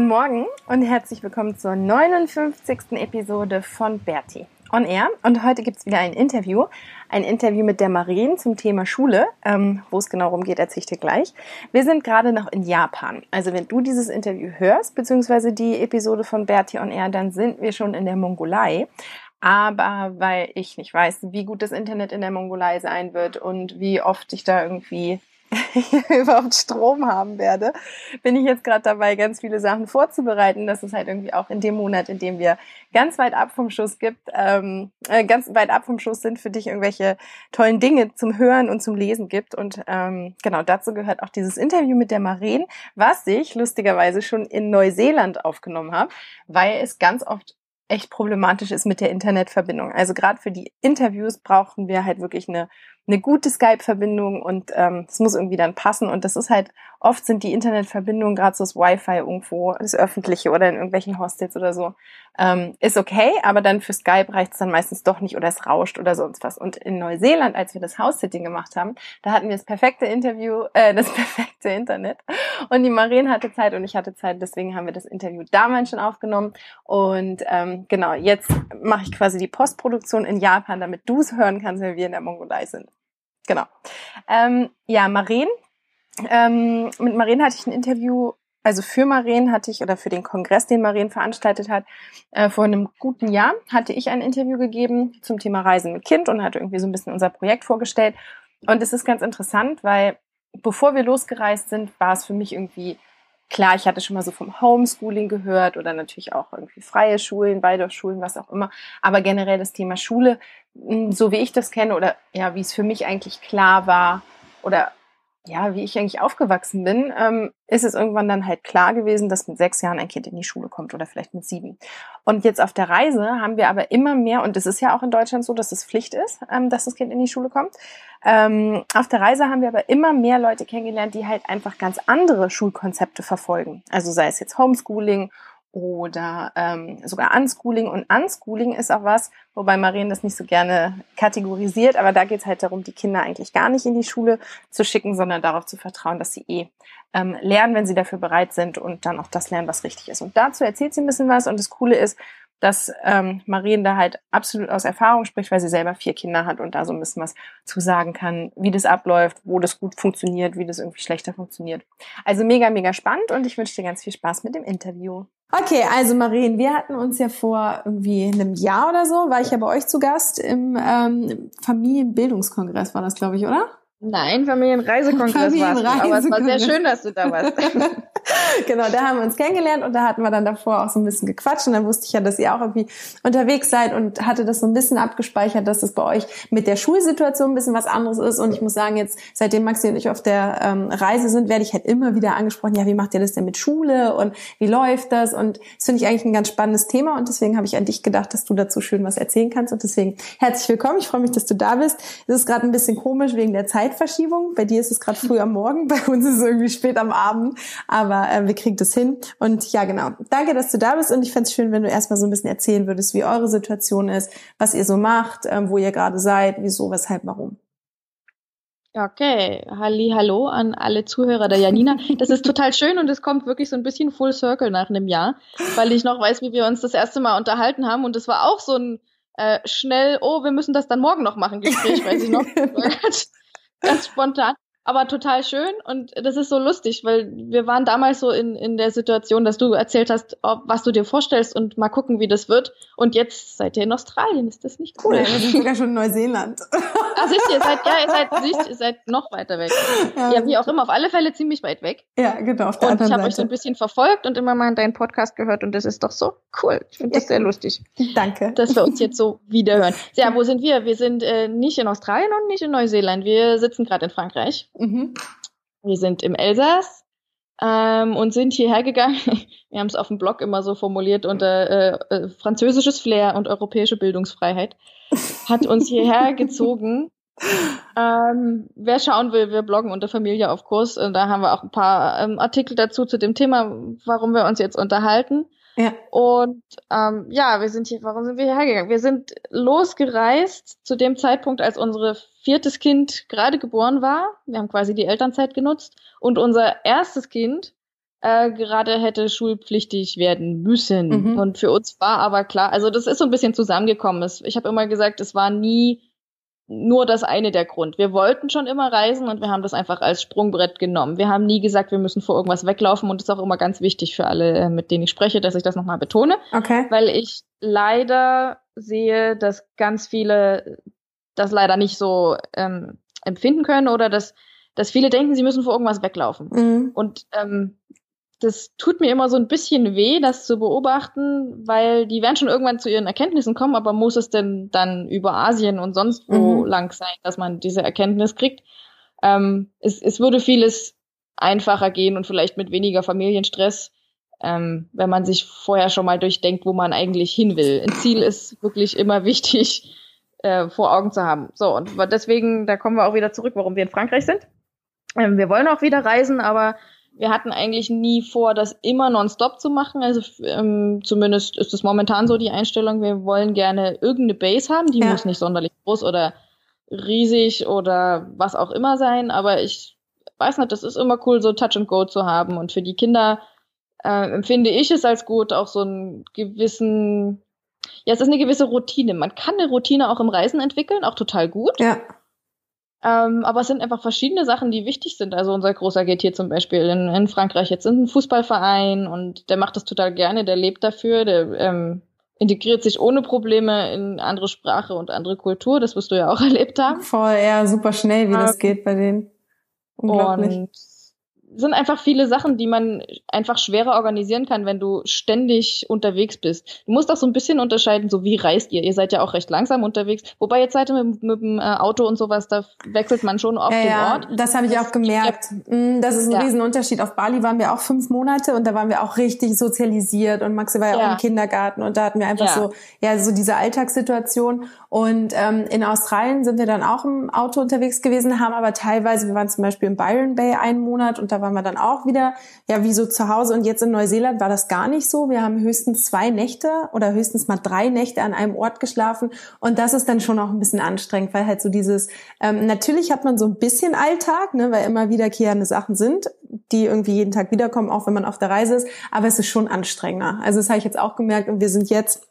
Guten Morgen und herzlich willkommen zur 59. Episode von Bertie on Air. Und heute gibt es wieder ein Interview. Ein Interview mit der Marien zum Thema Schule. Ähm, Wo es genau rumgeht, erzähle ich dir gleich. Wir sind gerade noch in Japan. Also wenn du dieses Interview hörst, beziehungsweise die Episode von Bertie on Air, dann sind wir schon in der Mongolei. Aber weil ich nicht weiß, wie gut das Internet in der Mongolei sein wird und wie oft ich da irgendwie überhaupt Strom haben werde, bin ich jetzt gerade dabei, ganz viele Sachen vorzubereiten, dass es halt irgendwie auch in dem Monat, in dem wir ganz weit ab vom Schuss gibt, ähm, äh, ganz weit ab vom Schuss sind, für dich irgendwelche tollen Dinge zum Hören und zum Lesen gibt. Und ähm, genau dazu gehört auch dieses Interview mit der Maren, was ich lustigerweise schon in Neuseeland aufgenommen habe, weil es ganz oft echt problematisch ist mit der Internetverbindung. Also gerade für die Interviews brauchen wir halt wirklich eine eine gute Skype-Verbindung und ähm, es muss irgendwie dann passen. Und das ist halt, oft sind die Internetverbindungen, gerade so das Wi-Fi irgendwo, das öffentliche oder in irgendwelchen Hostels oder so, ähm, ist okay, aber dann für Skype reicht es dann meistens doch nicht oder es rauscht oder sonst was. Und in Neuseeland, als wir das House-Sitting gemacht haben, da hatten wir das perfekte Interview, äh, das perfekte Internet. Und die Marien hatte Zeit und ich hatte Zeit, deswegen haben wir das Interview damals schon aufgenommen. Und ähm, genau, jetzt mache ich quasi die Postproduktion in Japan, damit du es hören kannst, wenn wir in der Mongolei sind. Genau. Ähm, ja, Maren. Ähm, mit Maren hatte ich ein Interview, also für Maren hatte ich, oder für den Kongress, den Maren veranstaltet hat, äh, vor einem guten Jahr hatte ich ein Interview gegeben zum Thema Reisen mit Kind und hatte irgendwie so ein bisschen unser Projekt vorgestellt. Und es ist ganz interessant, weil bevor wir losgereist sind, war es für mich irgendwie klar, ich hatte schon mal so vom Homeschooling gehört oder natürlich auch irgendwie freie Schulen, Waldorfschulen, was auch immer. Aber generell das Thema Schule, so wie ich das kenne oder ja, wie es für mich eigentlich klar war oder ja, wie ich eigentlich aufgewachsen bin, ähm, ist es irgendwann dann halt klar gewesen, dass mit sechs Jahren ein Kind in die Schule kommt oder vielleicht mit sieben. Und jetzt auf der Reise haben wir aber immer mehr, und es ist ja auch in Deutschland so, dass es Pflicht ist, ähm, dass das Kind in die Schule kommt. Ähm, auf der Reise haben wir aber immer mehr Leute kennengelernt, die halt einfach ganz andere Schulkonzepte verfolgen. Also sei es jetzt Homeschooling oder ähm, sogar Unschooling. Und Unschooling ist auch was, wobei Marien das nicht so gerne kategorisiert, aber da geht es halt darum, die Kinder eigentlich gar nicht in die Schule zu schicken, sondern darauf zu vertrauen, dass sie eh ähm, lernen, wenn sie dafür bereit sind und dann auch das lernen, was richtig ist. Und dazu erzählt sie ein bisschen was und das Coole ist, dass ähm, Marien da halt absolut aus Erfahrung spricht, weil sie selber vier Kinder hat und da so ein bisschen was zu sagen kann, wie das abläuft, wo das gut funktioniert, wie das irgendwie schlechter funktioniert. Also mega, mega spannend und ich wünsche dir ganz viel Spaß mit dem Interview. Okay, also Marien, wir hatten uns ja vor irgendwie einem Jahr oder so, war ich ja bei euch zu Gast im ähm, Familienbildungskongress, war das, glaube ich, oder? Nein, Familienreisekongress Familienreise warst du, aber es war sehr schön, dass du da warst. genau, da haben wir uns kennengelernt und da hatten wir dann davor auch so ein bisschen gequatscht und dann wusste ich ja, dass ihr auch irgendwie unterwegs seid und hatte das so ein bisschen abgespeichert, dass das bei euch mit der Schulsituation ein bisschen was anderes ist. Und ich muss sagen, jetzt seitdem Maxi und ich auf der ähm, Reise sind, werde ich halt immer wieder angesprochen, ja, wie macht ihr das denn mit Schule und wie läuft das? Und das finde ich eigentlich ein ganz spannendes Thema und deswegen habe ich an dich gedacht, dass du dazu schön was erzählen kannst. Und deswegen herzlich willkommen, ich freue mich, dass du da bist. Es ist gerade ein bisschen komisch wegen der Zeit Zeitverschiebung. Bei dir ist es gerade früh am Morgen, bei uns ist es irgendwie spät am Abend, aber äh, wir kriegen das hin. Und ja, genau. Danke, dass du da bist und ich fände es schön, wenn du erstmal so ein bisschen erzählen würdest, wie eure Situation ist, was ihr so macht, ähm, wo ihr gerade seid, wieso, weshalb, warum. Okay, Halli, hallo an alle Zuhörer der Janina. Das ist total schön und es kommt wirklich so ein bisschen Full Circle nach einem Jahr, weil ich noch weiß, wie wir uns das erste Mal unterhalten haben und es war auch so ein äh, schnell, oh, wir müssen das dann morgen noch machen, Gespräch, weiß ich noch. ganz spontan. Aber total schön und das ist so lustig, weil wir waren damals so in, in der Situation, dass du erzählt hast, ob, was du dir vorstellst und mal gucken, wie das wird. Und jetzt seid ihr in Australien, ist das nicht cool? Nein, wir sind sogar schon in Neuseeland. Ah, siehst du, ihr seid, ja, ihr seid, siehst, ihr seid noch weiter weg. Ja, ja, wie auch immer, auf alle Fälle ziemlich weit weg. Ja, genau, auf der und ich habe euch so ein bisschen verfolgt und immer mal in deinen Podcast gehört und das ist doch so cool. Ich finde das sehr lustig, Danke. dass wir uns jetzt so wiederhören. Ja, wo sind wir? Wir sind äh, nicht in Australien und nicht in Neuseeland. Wir sitzen gerade in Frankreich. Mhm. Wir sind im Elsass ähm, und sind hierher gegangen. Wir haben es auf dem Blog immer so formuliert unter äh, äh, französisches Flair und europäische Bildungsfreiheit. Hat uns hierher gezogen. Ähm, wer schauen will, wir bloggen unter Familie auf Kurs. Und da haben wir auch ein paar ähm, Artikel dazu zu dem Thema, warum wir uns jetzt unterhalten. Ja. Und ähm, ja, wir sind hier, warum sind wir hierher gegangen? Wir sind losgereist zu dem Zeitpunkt, als unsere viertes Kind gerade geboren war. Wir haben quasi die Elternzeit genutzt und unser erstes Kind äh, gerade hätte schulpflichtig werden müssen. Mhm. Und für uns war aber klar, also das ist so ein bisschen zusammengekommen. Ich habe immer gesagt, es war nie nur das eine der Grund. Wir wollten schon immer reisen und wir haben das einfach als Sprungbrett genommen. Wir haben nie gesagt, wir müssen vor irgendwas weglaufen und das ist auch immer ganz wichtig für alle, äh, mit denen ich spreche, dass ich das nochmal betone, Okay. weil ich leider sehe, dass ganz viele das leider nicht so ähm, empfinden können oder dass, dass viele denken, sie müssen vor irgendwas weglaufen. Mhm. Und ähm, das tut mir immer so ein bisschen weh, das zu beobachten, weil die werden schon irgendwann zu ihren Erkenntnissen kommen, aber muss es denn dann über Asien und sonst wo Mhm. lang sein, dass man diese Erkenntnis kriegt? Ähm, es, es würde vieles einfacher gehen und vielleicht mit weniger Familienstress, ähm, wenn man sich vorher schon mal durchdenkt, wo man eigentlich hin will. Ein Ziel ist wirklich immer wichtig äh, vor Augen zu haben. So, und deswegen, da kommen wir auch wieder zurück, warum wir in Frankreich sind. Ähm, wir wollen auch wieder reisen, aber wir hatten eigentlich nie vor, das immer nonstop zu machen. Also ähm, zumindest ist es momentan so die Einstellung, wir wollen gerne irgendeine Base haben, die Ja. muss nicht sonderlich groß oder riesig oder was auch immer sein, aber ich weiß nicht, das ist immer cool, so Touch and Go zu haben. Und für die Kinder äh, empfinde ich es als gut, auch so einen gewissen, ja, es ist eine gewisse Routine. Man kann eine Routine auch im Reisen entwickeln, auch total gut. Ja. Ähm, aber es sind einfach verschiedene Sachen, die wichtig sind. Also unser Großer geht hier zum Beispiel in, in Frankreich jetzt in einen Fußballverein und der macht das total gerne, der lebt dafür, der ähm, integriert sich ohne Probleme in andere Sprache und andere Kultur. Das wirst du ja auch erlebt haben. Voll, ja, super schnell, wie das Ähm, geht bei denen. Unglaublich. Und sind einfach viele Sachen, die man einfach schwerer organisieren kann, wenn du ständig unterwegs bist. Du musst auch so ein bisschen unterscheiden, so wie reist ihr? Ihr seid ja auch recht langsam unterwegs. Wobei jetzt seid ihr mit, mit dem äh, Auto und sowas, da wechselt man schon oft ja, den ja, Ort. das habe ich Das auch gemerkt. Mm, Das ist ein Ja. Riesenunterschied. Auf Bali waren wir auch fünf Monate und da waren wir auch richtig sozialisiert und Maxi war ja, auch Ja. im Kindergarten und da hatten wir einfach Ja. so, ja, so diese Alltagssituation. Und ähm, in Australien sind wir dann auch im Auto unterwegs gewesen, haben aber teilweise, wir waren zum Beispiel in Byron Bay einen Monat und da waren wir dann auch wieder, ja, wie so zu Hause. Und jetzt in Neuseeland war das gar nicht so. Wir haben höchstens zwei Nächte oder höchstens mal drei Nächte an einem Ort geschlafen. Und das ist dann schon auch ein bisschen anstrengend, weil halt so dieses, ähm, natürlich hat man so ein bisschen Alltag, ne, weil immer wiederkehrende Sachen sind, die irgendwie jeden Tag wiederkommen, auch wenn man auf der Reise ist. Aber es ist schon anstrengender. Also das habe ich jetzt auch gemerkt und wir sind jetzt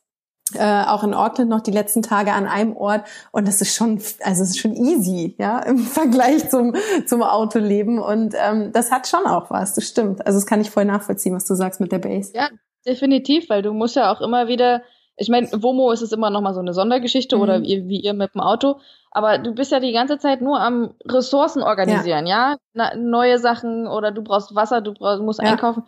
äh, auch in Auckland noch die letzten Tage an einem Ort und das ist schon, also es ist schon easy, ja, im Vergleich zum zum Autoleben und ähm, das hat schon auch was, das stimmt. Also das kann ich voll nachvollziehen, was du sagst mit der Base. Ja, definitiv, weil du musst ja auch immer wieder, ich meine, WOMO ist es immer noch mal so eine Sondergeschichte Mhm. oder wie, wie ihr mit dem Auto, aber du bist ja die ganze Zeit nur am Ressourcen organisieren, ja? Na, neue Sachen oder du brauchst Wasser, du brauchst, musst Ja. einkaufen.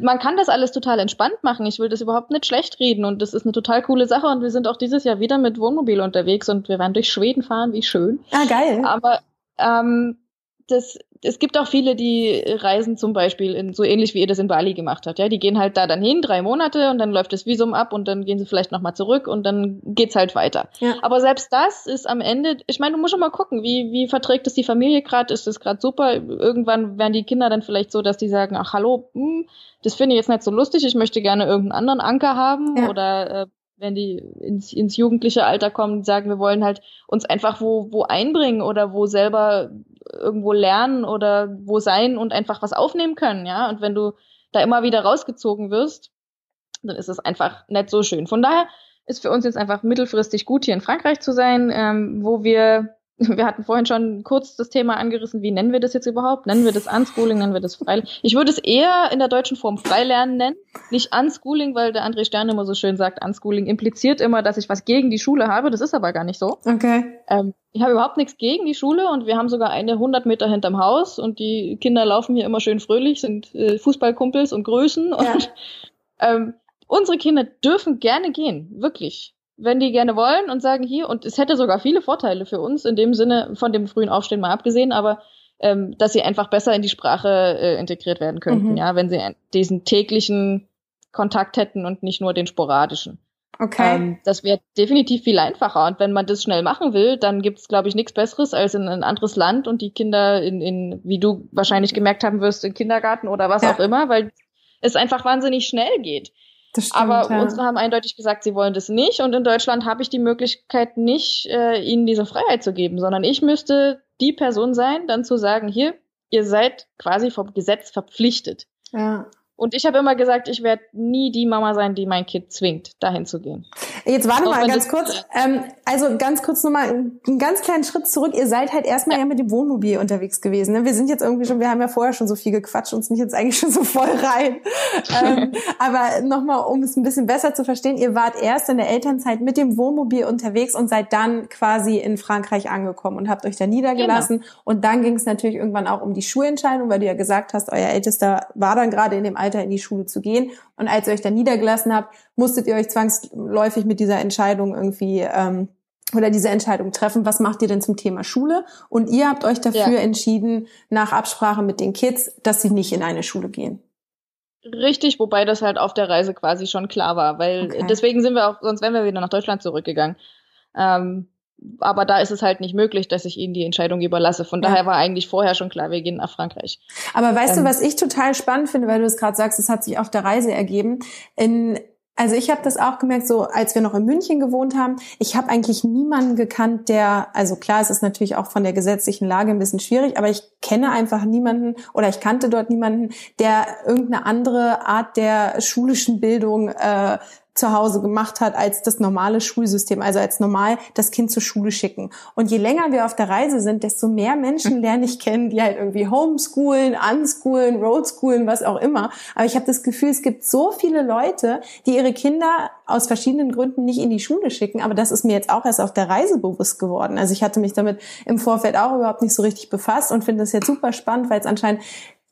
Man kann das alles total entspannt machen. Ich will das überhaupt nicht schlecht reden und das ist eine total coole Sache und wir sind auch dieses Jahr wieder mit Wohnmobil unterwegs und wir werden durch Schweden fahren, wie schön. Ah, geil. Aber ähm, das, es gibt auch viele, die reisen zum Beispiel in, so ähnlich wie ihr das in Bali gemacht habt. Ja, die gehen halt da dann hin, drei Monate und dann läuft das Visum ab und dann gehen sie vielleicht nochmal zurück und dann geht's halt weiter. Ja. Aber selbst das ist am Ende, ich meine, du musst schon mal gucken, wie, wie verträgt es die Familie gerade? Ist das gerade super? Irgendwann werden die Kinder dann vielleicht so, dass die sagen, ach hallo, hm, das finde ich jetzt nicht so lustig, ich möchte gerne irgendeinen anderen Anker haben Ja. oder äh, wenn die ins, ins jugendliche Alter kommen, sagen, wir wollen halt uns einfach wo, wo einbringen oder wo selber irgendwo lernen oder wo sein und einfach was aufnehmen können, ja. Und wenn du da immer wieder rausgezogen wirst, dann ist es einfach nicht so schön. Von daher ist für uns jetzt einfach mittelfristig gut, hier in Frankreich zu sein, ähm, wo wir wir hatten vorhin schon kurz das Thema angerissen, wie nennen wir das jetzt überhaupt? Nennen wir das Unschooling, nennen wir das Freilernen? Ich würde es eher in der deutschen Form Freilernen nennen, nicht Unschooling, weil der André Stern immer so schön sagt, Unschooling impliziert immer, dass ich was gegen die Schule habe. Das ist aber gar nicht so. Okay. Ähm, ich habe überhaupt nichts gegen die Schule und wir haben sogar eine 100 Meter hinterm Haus und die Kinder laufen hier immer schön fröhlich, sind äh, Fußballkumpels und Größen und ja. ähm, unsere Kinder dürfen gerne gehen, wirklich wenn die gerne wollen und sagen hier, und es hätte sogar viele Vorteile für uns, in dem Sinne von dem frühen Aufstehen mal abgesehen, aber ähm, dass sie einfach besser in die Sprache äh, integriert werden könnten, mhm. ja, wenn sie diesen täglichen Kontakt hätten und nicht nur den sporadischen. Okay. Ähm, das wäre definitiv viel einfacher. Und wenn man das schnell machen will, dann gibt's, glaube ich, nichts Besseres, als in ein anderes Land und die Kinder in, in, wie du wahrscheinlich gemerkt haben wirst, in Kindergarten oder was ja. auch immer, weil es einfach wahnsinnig schnell geht. Stimmt, Aber ja. unsere haben eindeutig gesagt, sie wollen das nicht. Und in Deutschland habe ich die Möglichkeit nicht, äh, ihnen diese Freiheit zu geben, sondern ich müsste die Person sein, dann zu sagen, hier, ihr seid quasi vom Gesetz verpflichtet. Ja. Und ich habe immer gesagt, ich werde nie die Mama sein, die mein Kind zwingt, dahin zu gehen. Jetzt warte mal ganz kurz. Ähm, also ganz kurz nochmal einen ganz kleinen Schritt zurück. Ihr seid halt erstmal ja, ja mit dem Wohnmobil unterwegs gewesen. Ne? Wir sind jetzt irgendwie schon, wir haben ja vorher schon so viel gequatscht und sind jetzt eigentlich schon so voll rein. ähm, aber nochmal, um es ein bisschen besser zu verstehen, ihr wart erst in der Elternzeit mit dem Wohnmobil unterwegs und seid dann quasi in Frankreich angekommen und habt euch da niedergelassen. Genau. Und dann ging es natürlich irgendwann auch um die Schulentscheidung, weil du ja gesagt hast, euer Ältester war dann gerade in dem Alter, weiter in die Schule zu gehen. Und als ihr euch dann niedergelassen habt, musstet ihr euch zwangsläufig mit dieser Entscheidung irgendwie ähm, oder diese Entscheidung treffen, was macht ihr denn zum Thema Schule? Und ihr habt euch dafür ja. entschieden, nach Absprache mit den Kids, dass sie nicht in eine Schule gehen. Richtig, wobei das halt auf der Reise quasi schon klar war, weil okay. deswegen sind wir auch, sonst wären wir wieder nach Deutschland zurückgegangen. Ähm, aber da ist es halt nicht möglich, dass ich ihnen die Entscheidung überlasse. Von ja. daher war eigentlich vorher schon klar, wir gehen nach Frankreich. Aber weißt ähm, du, was ich total spannend finde, weil du es gerade sagst, es hat sich auf der Reise ergeben. In also ich habe das auch gemerkt, so als wir noch in München gewohnt haben, ich habe eigentlich niemanden gekannt, der, also klar, es ist natürlich auch von der gesetzlichen Lage ein bisschen schwierig, aber ich kenne einfach niemanden oder ich kannte dort niemanden, der irgendeine andere Art der schulischen Bildung äh, zu Hause gemacht hat als das normale Schulsystem, also als normal das Kind zur Schule schicken. Und je länger wir auf der Reise sind, desto mehr Menschen lerne ich kennen, die halt irgendwie homeschoolen, unschoolen, roadschoolen, was auch immer. Aber ich habe das Gefühl, es gibt so viele Leute, die ihre Kinder aus verschiedenen Gründen nicht in die Schule schicken. Aber das ist mir jetzt auch erst auf der Reise bewusst geworden. Also ich hatte mich damit im Vorfeld auch überhaupt nicht so richtig befasst und finde das jetzt super spannend, weil es anscheinend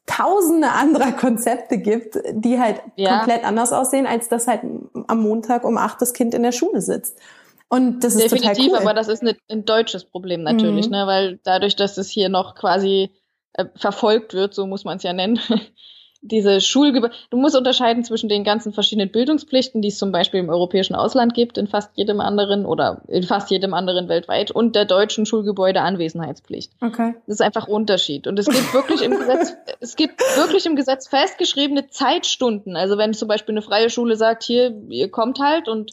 tausende anderer Konzepte gibt, die halt ja. komplett anders aussehen, als dass halt am Montag um acht das Kind in der Schule sitzt. Und das ist Definitiv, total cool. aber das ist ein deutsches Problem natürlich, mhm. ne, weil dadurch, dass es hier noch quasi äh, verfolgt wird, so muss man es ja nennen, diese Schulgebäude, du musst unterscheiden zwischen den ganzen verschiedenen Bildungspflichten, die es zum Beispiel im europäischen Ausland gibt, in fast jedem anderen oder in fast jedem anderen weltweit und der deutschen Schulgebäudeanwesenheitspflicht. Okay. Das ist einfach Unterschied. Und es gibt wirklich im Gesetz, es gibt wirklich im Gesetz festgeschriebene Zeitstunden. Also wenn zum Beispiel eine freie Schule sagt, hier, ihr kommt halt und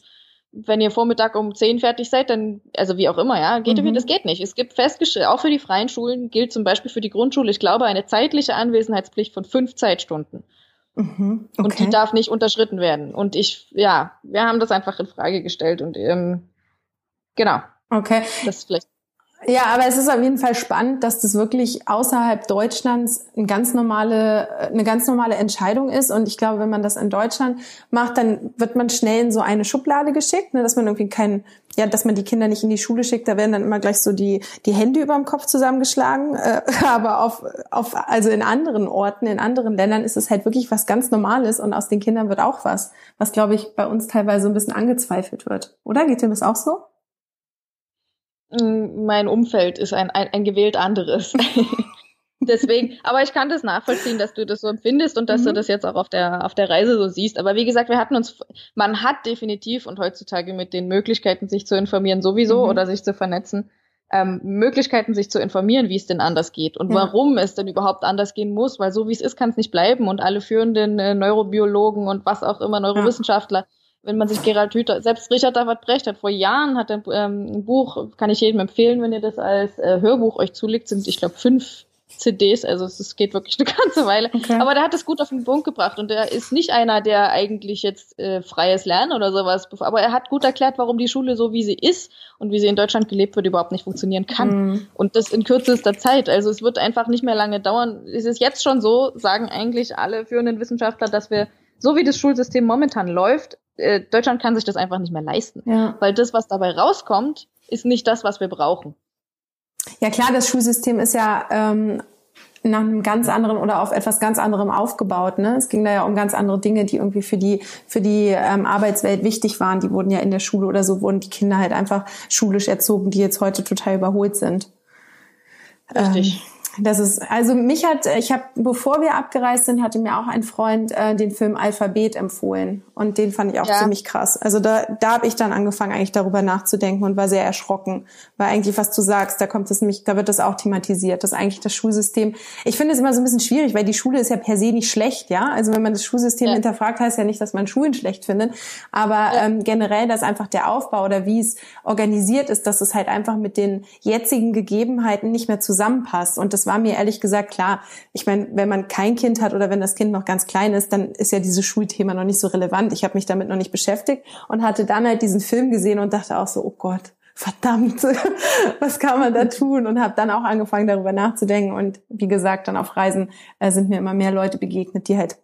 wenn ihr Vormittag um zehn fertig seid, dann, also wie auch immer, ja, geht mhm. das geht nicht. Es gibt festgestellt, auch für die freien Schulen gilt zum Beispiel für die Grundschule, ich glaube, eine zeitliche Anwesenheitspflicht von fünf Zeitstunden. Mhm. Okay. Und die darf nicht unterschritten werden. Und ich, ja, wir haben das einfach in Frage gestellt und ähm, genau. Okay. Das ist vielleicht ja, aber es ist auf jeden Fall spannend, dass das wirklich außerhalb Deutschlands eine ganz normale, eine ganz normale Entscheidung ist. Und ich glaube, wenn man das in Deutschland macht, dann wird man schnell in so eine Schublade geschickt, ne, dass man irgendwie kein, ja, dass man die Kinder nicht in die Schule schickt. Da werden dann immer gleich so die die Hände über dem Kopf zusammengeschlagen. Äh, aber auf, auf, also in anderen Orten, in anderen Ländern ist es halt wirklich was ganz Normales und aus den Kindern wird auch was, was glaube ich bei uns teilweise ein bisschen angezweifelt wird. Oder geht dir das auch so? Mein Umfeld ist ein, ein, ein gewählt anderes. Deswegen, aber ich kann das nachvollziehen, dass du das so empfindest und dass mhm. du das jetzt auch auf der, auf der Reise so siehst. Aber wie gesagt, wir hatten uns, man hat definitiv und heutzutage mit den Möglichkeiten, sich zu informieren sowieso mhm. oder sich zu vernetzen, ähm, Möglichkeiten, sich zu informieren, wie es denn anders geht und ja. warum es denn überhaupt anders gehen muss, weil so wie es ist, kann es nicht bleiben und alle führenden äh, Neurobiologen und was auch immer, Neurowissenschaftler, ja wenn man sich Gerald Hüther, selbst Richard David Brecht hat vor Jahren hat er ähm, ein Buch, kann ich jedem empfehlen, wenn ihr das als äh, Hörbuch euch zulegt, sind ich glaube fünf CDs, also es geht wirklich eine ganze Weile. Okay. Aber der hat es gut auf den Punkt gebracht und er ist nicht einer, der eigentlich jetzt äh, freies Lernen oder sowas, aber er hat gut erklärt, warum die Schule so wie sie ist und wie sie in Deutschland gelebt wird überhaupt nicht funktionieren kann. Mhm. Und das in kürzester Zeit. Also es wird einfach nicht mehr lange dauern. Es ist jetzt schon so, sagen eigentlich alle führenden Wissenschaftler, dass wir so wie das Schulsystem momentan läuft, äh, Deutschland kann sich das einfach nicht mehr leisten. Ja. Weil das, was dabei rauskommt, ist nicht das, was wir brauchen. Ja klar, das Schulsystem ist ja ähm, nach einem ganz anderen oder auf etwas ganz anderem aufgebaut. Ne? Es ging da ja um ganz andere Dinge, die irgendwie für die für die ähm, Arbeitswelt wichtig waren. Die wurden ja in der Schule oder so wurden die Kinder halt einfach schulisch erzogen, die jetzt heute total überholt sind. Richtig. Ähm, das ist, also mich hat, ich habe, bevor wir abgereist sind, hatte mir auch ein Freund äh, den Film Alphabet empfohlen. Und den fand ich auch ja. ziemlich krass. Also da, da habe ich dann angefangen, eigentlich darüber nachzudenken und war sehr erschrocken. Weil eigentlich, was du sagst, da kommt es nämlich, da wird das auch thematisiert, dass eigentlich das Schulsystem, ich finde es immer so ein bisschen schwierig, weil die Schule ist ja per se nicht schlecht, ja. Also wenn man das Schulsystem ja. hinterfragt, heißt ja nicht, dass man Schulen schlecht findet. Aber ja. ähm, generell, dass einfach der Aufbau oder wie es organisiert ist, dass es halt einfach mit den jetzigen Gegebenheiten nicht mehr zusammenpasst. Und das war mir ehrlich gesagt klar. Ich meine, wenn man kein Kind hat oder wenn das Kind noch ganz klein ist, dann ist ja dieses Schulthema noch nicht so relevant. Ich habe mich damit noch nicht beschäftigt und hatte dann halt diesen Film gesehen und dachte auch so, oh Gott, verdammt, was kann man da tun? Und habe dann auch angefangen, darüber nachzudenken. Und wie gesagt, dann auf Reisen äh, sind mir immer mehr Leute begegnet, die halt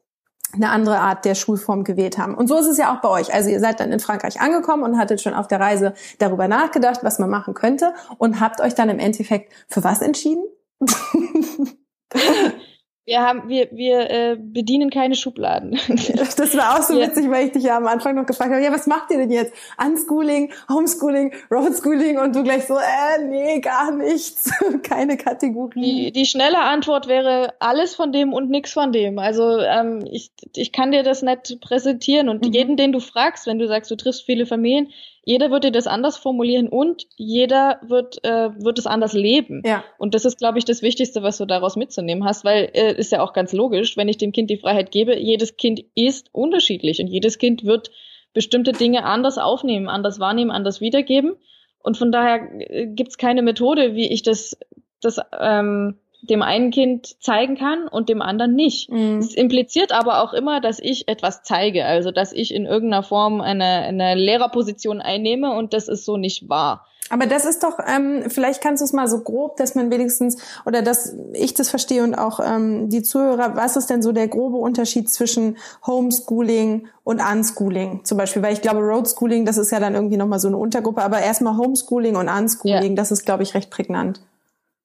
eine andere Art der Schulform gewählt haben. Und so ist es ja auch bei euch. Also ihr seid dann in Frankreich angekommen und hattet schon auf der Reise darüber nachgedacht, was man machen könnte und habt euch dann im Endeffekt für was entschieden? Wir haben, wir, wir äh, bedienen keine Schubladen. das war auch so ja. witzig, weil ich dich ja am Anfang noch gefragt habe, ja, was macht ihr denn jetzt? Unschooling, Homeschooling, Roadschooling und du gleich so, äh, nee, gar nichts. keine Kategorie. Die, die schnelle Antwort wäre alles von dem und nichts von dem. Also ähm, ich, ich kann dir das nicht präsentieren und mhm. jeden, den du fragst, wenn du sagst, du triffst viele Familien, jeder wird dir das anders formulieren und jeder wird, äh, wird es anders leben. Ja. Und das ist, glaube ich, das Wichtigste, was du daraus mitzunehmen hast, weil äh, ist ja auch ganz logisch, wenn ich dem Kind die Freiheit gebe, jedes Kind ist unterschiedlich und jedes Kind wird bestimmte Dinge anders aufnehmen, anders wahrnehmen, anders wiedergeben. Und von daher äh, gibt's keine Methode, wie ich das, das ähm, dem einen Kind zeigen kann und dem anderen nicht. Mhm. Es impliziert aber auch immer, dass ich etwas zeige, also dass ich in irgendeiner Form eine, eine Lehrerposition einnehme und das ist so nicht wahr. Aber das ist doch, ähm, vielleicht kannst du es mal so grob, dass man wenigstens, oder dass ich das verstehe und auch ähm, die Zuhörer, was ist denn so der grobe Unterschied zwischen Homeschooling und Unschooling zum Beispiel? Weil ich glaube, Roadschooling, das ist ja dann irgendwie nochmal so eine Untergruppe, aber erstmal Homeschooling und Unschooling, ja. das ist, glaube ich, recht prägnant.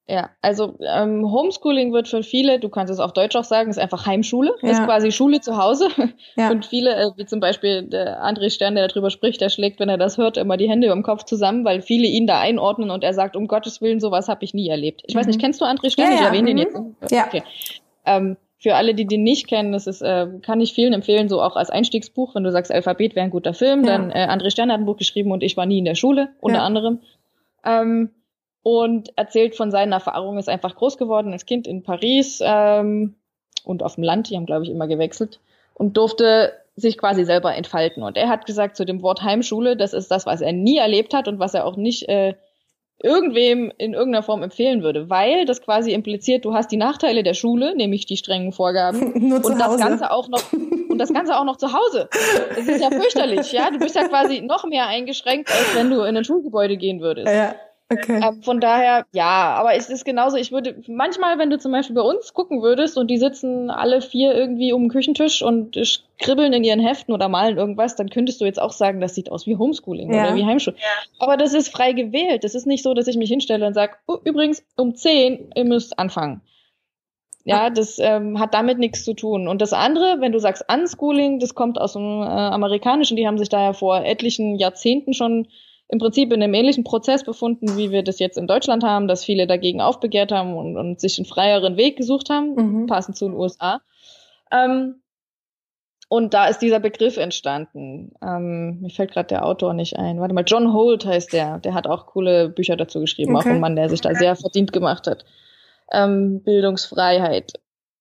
Ja, also ähm, Homeschooling wird für viele, du kannst es auf Deutsch auch sagen, ist einfach Heimschule, ja. ist quasi Schule zu Hause. Ja. Und viele, äh, wie zum Beispiel der André Stern, der darüber spricht, der schlägt, wenn er das hört, immer die Hände im Kopf zusammen, weil viele ihn da einordnen und er sagt, um Gottes Willen, sowas habe ich nie erlebt. Ich mhm. weiß nicht, kennst du André Stern? Ja, ich erwähne mhm. den jetzt. Ja. Okay. Ähm, für alle, die den nicht kennen, das ist, äh, kann ich vielen empfehlen, so auch als Einstiegsbuch, wenn du sagst, Alphabet wäre ein guter Film, dann äh, André Stern hat ein Buch geschrieben und ich war nie in der Schule, unter anderem. Ähm, und erzählt von seinen Erfahrungen, ist einfach groß geworden als Kind in Paris ähm, und auf dem Land, die haben, glaube ich, immer gewechselt und durfte sich quasi selber entfalten. Und er hat gesagt zu dem Wort Heimschule, das ist das, was er nie erlebt hat und was er auch nicht äh, irgendwem in irgendeiner Form empfehlen würde, weil das quasi impliziert, du hast die Nachteile der Schule, nämlich die strengen Vorgaben Nur und das Ganze auch noch und das Ganze auch noch zu Hause. Das ist ja fürchterlich, ja. Du bist ja quasi noch mehr eingeschränkt, als wenn du in ein Schulgebäude gehen würdest. Ja. Okay. Ähm, von daher, ja, aber es ist genauso, ich würde, manchmal, wenn du zum Beispiel bei uns gucken würdest und die sitzen alle vier irgendwie um den Küchentisch und kribbeln in ihren Heften oder malen irgendwas, dann könntest du jetzt auch sagen, das sieht aus wie Homeschooling ja. oder wie Heimschule. Ja. Aber das ist frei gewählt. Das ist nicht so, dass ich mich hinstelle und sage, oh, übrigens, um zehn, ihr müsst anfangen. Ja, das ähm, hat damit nichts zu tun. Und das andere, wenn du sagst Unschooling, das kommt aus dem äh, Amerikanischen, die haben sich daher vor etlichen Jahrzehnten schon im Prinzip in einem ähnlichen Prozess befunden, wie wir das jetzt in Deutschland haben, dass viele dagegen aufbegehrt haben und, und sich einen freieren Weg gesucht haben, mhm. passend zu den USA. Ähm, und da ist dieser Begriff entstanden. Ähm, mir fällt gerade der Autor nicht ein. Warte mal, John Holt heißt der. Der hat auch coole Bücher dazu geschrieben, okay. auch ein Mann, der sich da sehr verdient gemacht hat. Ähm, Bildungsfreiheit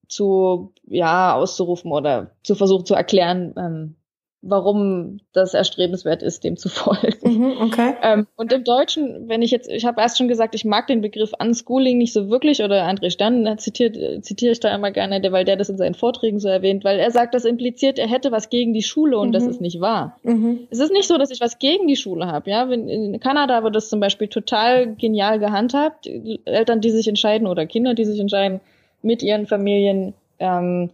zu ja auszurufen oder zu versuchen zu erklären, ähm, warum das erstrebenswert ist, dem zu folgen. Mhm, okay. Ähm, und im Deutschen, wenn ich jetzt, ich habe erst schon gesagt, ich mag den Begriff Unschooling nicht so wirklich, oder André Stern zitiert, zitiere ich da immer gerne, weil der das in seinen Vorträgen so erwähnt, weil er sagt, das impliziert, er hätte was gegen die Schule und mhm. das ist nicht wahr. Mhm. Es ist nicht so, dass ich was gegen die Schule habe. Ja, in Kanada wird das zum Beispiel total genial gehandhabt. Eltern, die sich entscheiden oder Kinder, die sich entscheiden, mit ihren Familien, ähm,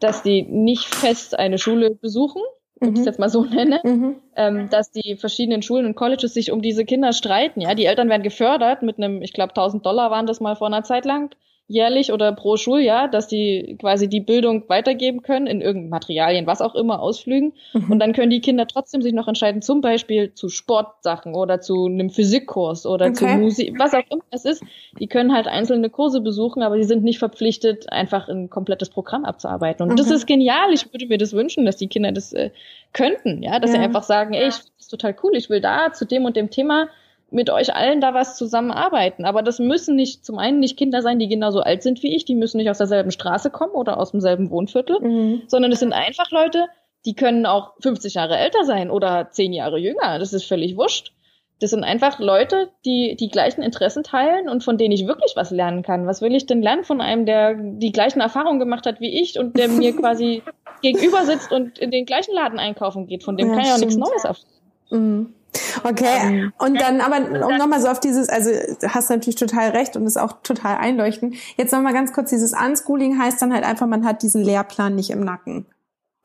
dass die nicht fest eine Schule besuchen, wenn ich es mhm. jetzt mal so nenne, mhm. ähm, dass die verschiedenen Schulen und Colleges sich um diese Kinder streiten. Ja, die Eltern werden gefördert mit einem, ich glaube, 1000 Dollar waren das mal vor einer Zeit lang jährlich oder pro Schuljahr, dass die quasi die Bildung weitergeben können in irgendeinen Materialien, was auch immer, Ausflügen. Mhm. Und dann können die Kinder trotzdem sich noch entscheiden, zum Beispiel zu Sportsachen oder zu einem Physikkurs oder okay. zu Musik, was auch immer es ist. Die können halt einzelne Kurse besuchen, aber die sind nicht verpflichtet, einfach ein komplettes Programm abzuarbeiten. Und mhm. das ist genial. Ich würde mir das wünschen, dass die Kinder das äh, könnten, ja, dass ja. sie einfach sagen, ey, ich finde das total cool, ich will da zu dem und dem Thema mit euch allen da was zusammenarbeiten. Aber das müssen nicht zum einen nicht Kinder sein, die genauso alt sind wie ich, die müssen nicht aus derselben Straße kommen oder aus demselben Wohnviertel, mhm. sondern es sind einfach Leute, die können auch 50 Jahre älter sein oder 10 Jahre jünger. Das ist völlig wurscht. Das sind einfach Leute, die die gleichen Interessen teilen und von denen ich wirklich was lernen kann. Was will ich denn lernen von einem, der die gleichen Erfahrungen gemacht hat wie ich und der mir quasi gegenüber sitzt und in den gleichen Laden einkaufen geht? Von dem ja, kann ich auch nichts Neues erfahren. Mhm. Okay, ähm, und dann aber, um nochmal so auf dieses, also hast natürlich total recht und ist auch total einleuchtend. Jetzt nochmal ganz kurz, dieses Unschooling heißt dann halt einfach, man hat diesen Lehrplan nicht im Nacken.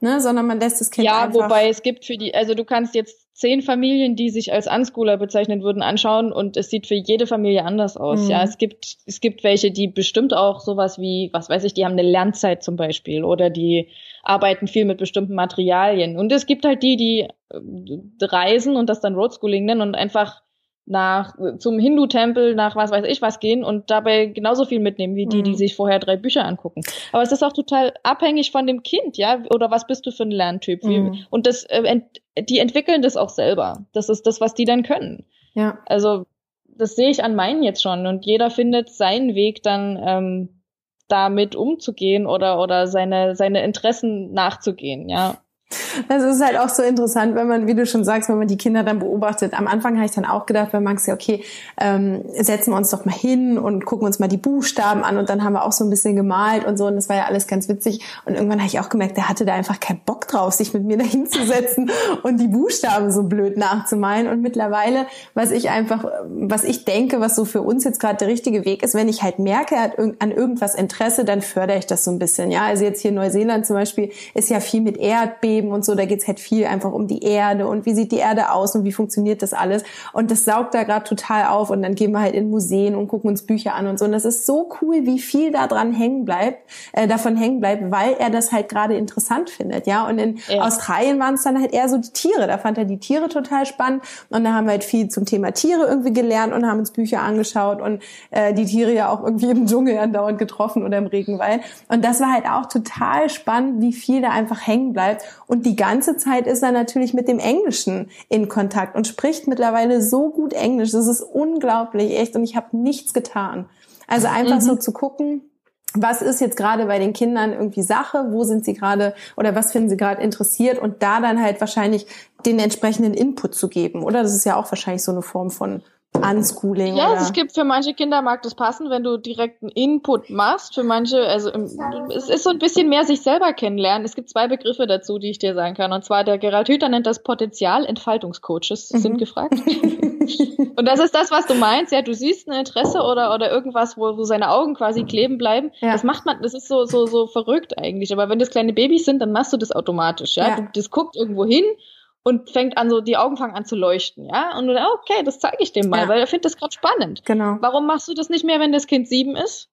Ne, sondern man lässt das Kind ja, einfach. Ja, wobei es gibt für die, also du kannst jetzt zehn Familien, die sich als Unschooler bezeichnen würden, anschauen und es sieht für jede Familie anders aus. Mhm. Ja, es gibt, es gibt welche, die bestimmt auch sowas wie, was weiß ich, die haben eine Lernzeit zum Beispiel oder die arbeiten viel mit bestimmten Materialien. Und es gibt halt die, die äh, reisen und das dann Roadschooling nennen und einfach nach zum Hindu-Tempel, nach was weiß ich was gehen und dabei genauso viel mitnehmen wie die, mhm. die sich vorher drei Bücher angucken. Aber es ist auch total abhängig von dem Kind, ja, oder was bist du für ein Lerntyp? Mhm. Und das, äh, ent, die entwickeln das auch selber. Das ist das, was die dann können. Ja. Also das sehe ich an meinen jetzt schon und jeder findet seinen Weg dann ähm, damit umzugehen oder, oder seine, seine Interessen nachzugehen, ja. Das ist halt auch so interessant, wenn man, wie du schon sagst, wenn man die Kinder dann beobachtet. Am Anfang habe ich dann auch gedacht, wenn man sagt, okay, ähm, setzen wir uns doch mal hin und gucken uns mal die Buchstaben an und dann haben wir auch so ein bisschen gemalt und so und das war ja alles ganz witzig. Und irgendwann habe ich auch gemerkt, der hatte da einfach keinen Bock drauf, sich mit mir da hinzusetzen und die Buchstaben so blöd nachzumalen. Und mittlerweile, was ich einfach, was ich denke, was so für uns jetzt gerade der richtige Weg ist, wenn ich halt merke, er hat an irgendwas Interesse, dann fördere ich das so ein bisschen. Ja, also jetzt hier Neuseeland zum Beispiel ist ja viel mit Erdbeben und so, da geht's halt viel einfach um die Erde und wie sieht die Erde aus und wie funktioniert das alles. Und das saugt da gerade total auf und dann gehen wir halt in Museen und gucken uns Bücher an und so. Und das ist so cool, wie viel da dran hängen bleibt, äh, davon hängen bleibt, weil er das halt gerade interessant findet. Ja, und in ja. Australien waren es dann halt eher so die Tiere. Da fand er die Tiere total spannend und da haben wir halt viel zum Thema Tiere irgendwie gelernt und haben uns Bücher angeschaut und äh, die Tiere ja auch irgendwie im Dschungel andauernd getroffen oder im Regenwald. Und das war halt auch total spannend, wie viel da einfach hängen bleibt. Und die ganze Zeit ist er natürlich mit dem Englischen in Kontakt und spricht mittlerweile so gut Englisch. Das ist unglaublich, echt. Und ich habe nichts getan. Also einfach mhm. so zu gucken, was ist jetzt gerade bei den Kindern irgendwie Sache, wo sind sie gerade oder was finden sie gerade interessiert und da dann halt wahrscheinlich den entsprechenden Input zu geben, oder? Das ist ja auch wahrscheinlich so eine Form von Unschooling. Ja, oder? es gibt für manche Kinder mag das passen, wenn du direkt einen Input machst. Für manche, also es ist so ein bisschen mehr sich selber kennenlernen. Es gibt zwei Begriffe dazu, die ich dir sagen kann. Und zwar der Gerald Hüther nennt das Potenzialentfaltungscoaches mhm. sind gefragt. und das ist das, was du meinst. Ja, du siehst ein Interesse oder oder irgendwas, wo, wo seine Augen quasi kleben bleiben. Ja. Das macht man, das ist so so so verrückt eigentlich. Aber wenn das kleine Babys sind, dann machst du das automatisch. Ja, ja. Du, das guckt irgendwo hin und fängt an so, die Augen fangen an zu leuchten, ja. Und du, okay, das zeige ich dem mal, ja. weil er findet das gerade spannend. Genau. Warum machst du das nicht mehr, wenn das Kind sieben ist?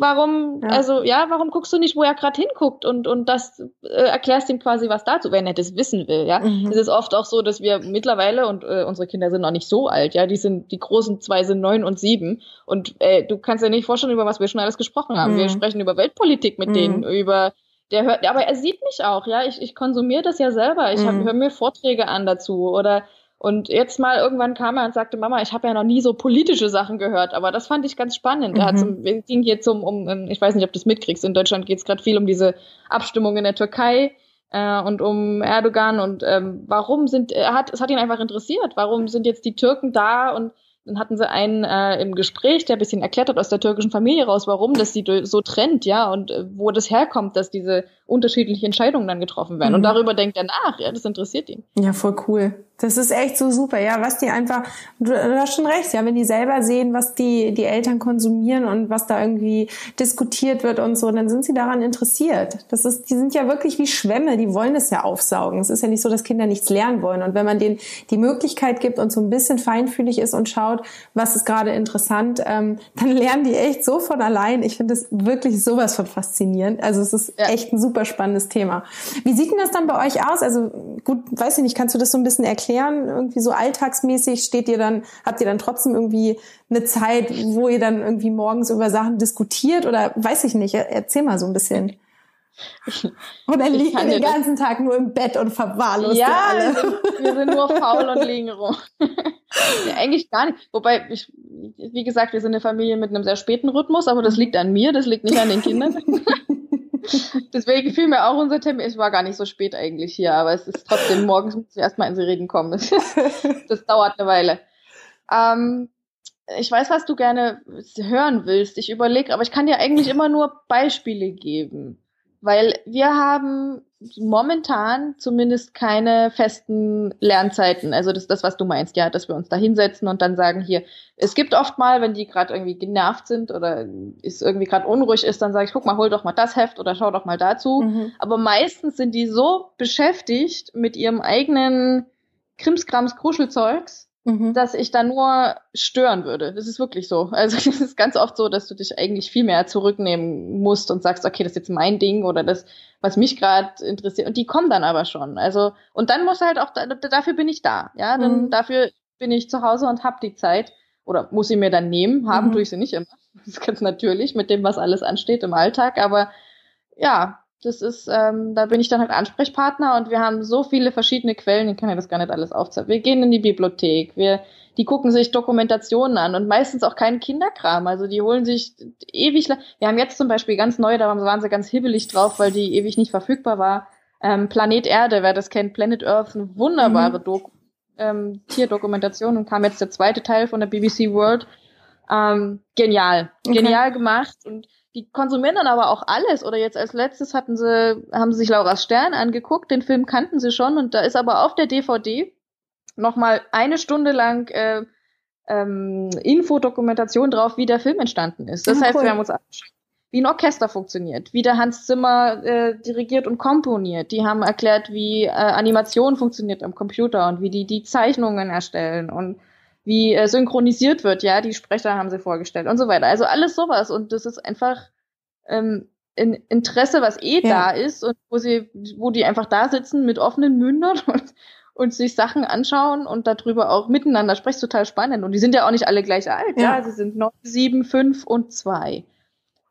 Warum, ja. also ja, warum guckst du nicht, wo er gerade hinguckt und und das äh, erklärst ihm quasi was dazu, wenn er das wissen will, ja. Mhm. Es ist oft auch so, dass wir mittlerweile und äh, unsere Kinder sind noch nicht so alt, ja, die sind die großen zwei sind neun und sieben und äh, du kannst dir nicht vorstellen, über was wir schon alles gesprochen haben. Mhm. Wir sprechen über Weltpolitik mit mhm. denen, über der hört, aber er sieht mich auch, ja. Ich, ich konsumiere das ja selber. Ich mhm. höre mir Vorträge an dazu oder und jetzt mal irgendwann kam er und sagte, Mama, ich habe ja noch nie so politische Sachen gehört, aber das fand ich ganz spannend. Mhm. Er hat zum, ging jetzt um, um, ich weiß nicht, ob du es mitkriegst, in Deutschland geht es gerade viel um diese Abstimmung in der Türkei. äh, und um Erdogan und ähm, warum sind, er hat, es hat ihn einfach interessiert, warum sind jetzt die Türken da und dann hatten sie einen äh, im Gespräch, der ein bisschen erklärt hat aus der türkischen Familie raus, warum das sie so trennt, ja, und äh, wo das herkommt, dass diese unterschiedlichen Entscheidungen dann getroffen werden. Mhm. Und darüber denkt er nach, ja, das interessiert ihn. Ja, voll cool. Das ist echt so super, ja, was die einfach, du, du hast schon recht, ja, wenn die selber sehen, was die, die Eltern konsumieren und was da irgendwie diskutiert wird und so, dann sind sie daran interessiert. Das ist, die sind ja wirklich wie Schwämme, die wollen es ja aufsaugen. Es ist ja nicht so, dass Kinder nichts lernen wollen. Und wenn man denen die Möglichkeit gibt und so ein bisschen feinfühlig ist und schaut, was ist gerade interessant, ähm, dann lernen die echt so von allein. Ich finde das wirklich sowas von faszinierend. Also es ist echt ein super spannendes Thema. Wie sieht denn das dann bei euch aus? Also gut, weiß ich nicht, kannst du das so ein bisschen erklären? Erklären? Irgendwie so alltagsmäßig steht ihr dann, habt ihr dann trotzdem irgendwie eine Zeit, wo ihr dann irgendwie morgens über Sachen diskutiert oder weiß ich nicht? Erzähl mal so ein bisschen. Oder liegt ihr den ganzen Tag nur im Bett und verwahrlost ja, alle? Wir sind, wir sind nur faul und liegen rum. ja, eigentlich gar nicht. Wobei, ich, wie gesagt, wir sind eine Familie mit einem sehr späten Rhythmus, aber das liegt an mir, das liegt nicht an den Kindern. Deswegen fiel mir auch unser Termin. Es war gar nicht so spät eigentlich hier, aber es ist trotzdem morgens muss ich erstmal ins Reden kommen. Das, das dauert eine Weile. Ähm, ich weiß, was du gerne hören willst. Ich überlege, aber ich kann dir eigentlich immer nur Beispiele geben. Weil wir haben momentan zumindest keine festen Lernzeiten. Also das ist das, was du meinst, ja, dass wir uns da hinsetzen und dann sagen, hier, es gibt oft mal, wenn die gerade irgendwie genervt sind oder es irgendwie gerade unruhig ist, dann sage ich, guck mal, hol doch mal das Heft oder schau doch mal dazu. Mhm. Aber meistens sind die so beschäftigt mit ihrem eigenen Krimskrams Kruschelzeugs, mhm. dass ich da nur stören würde. Das ist wirklich so. Also es ist ganz oft so, dass du dich eigentlich viel mehr zurücknehmen musst und sagst, okay, das ist jetzt mein Ding oder das, was mich gerade interessiert. Und die kommen dann aber schon. Also und dann muss halt auch dafür bin ich da. Ja, dann mhm. dafür bin ich zu Hause und hab die Zeit oder muss sie mir dann nehmen. Haben mhm. tue ich sie nicht immer. Das ist ganz natürlich mit dem, was alles ansteht im Alltag. Aber ja, das ist, ähm, da bin ich dann halt Ansprechpartner und wir haben so viele verschiedene Quellen, ich kann ja das gar nicht alles aufzeigen. Wir gehen in die Bibliothek, wir, die gucken sich Dokumentationen an und meistens auch keinen Kinderkram. Also die holen sich ewig, wir haben jetzt zum Beispiel ganz neu, da waren sie ganz hibbelig drauf, weil die ewig nicht verfügbar war. Ähm, Planet Erde, wer das kennt, Planet Earth, eine wunderbare mhm. Doku, ähm, Tierdokumentation und kam jetzt der zweite Teil von der BBC World. Ähm, genial, okay. genial gemacht und die konsumieren dann aber auch alles. Oder jetzt als letztes hatten sie, haben sie sich Laura's Stern angeguckt, den Film kannten sie schon und da ist aber auf der DVD nochmal eine Stunde lang äh, ähm, Infodokumentation drauf, wie der Film entstanden ist. Das oh, heißt, cool. wir haben uns angeschaut, wie ein Orchester funktioniert, wie der Hans Zimmer äh, dirigiert und komponiert. Die haben erklärt, wie äh, Animation funktioniert am Computer und wie die die Zeichnungen erstellen und wie äh, synchronisiert wird, ja, die Sprecher haben sie vorgestellt und so weiter. Also alles sowas und das ist einfach ähm, ein Interesse, was eh ja. da ist und wo sie, wo die einfach da sitzen mit offenen Mündern und, und sich Sachen anschauen und darüber auch miteinander sprechen, total spannend. Und die sind ja auch nicht alle gleich alt, ja, ja? sie sind neun, sieben, fünf und zwei.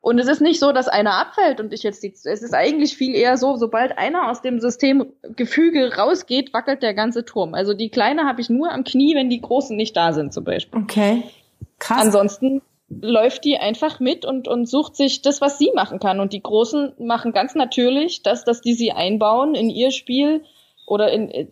Und es ist nicht so, dass einer abfällt und ich jetzt die, es ist eigentlich viel eher so, sobald einer aus dem Systemgefüge rausgeht, wackelt der ganze Turm. Also die Kleine habe ich nur am Knie, wenn die Großen nicht da sind zum Beispiel. Okay. Krass. Ansonsten läuft die einfach mit und, und sucht sich das, was sie machen kann. Und die Großen machen ganz natürlich das, dass die sie einbauen in ihr Spiel oder in äh,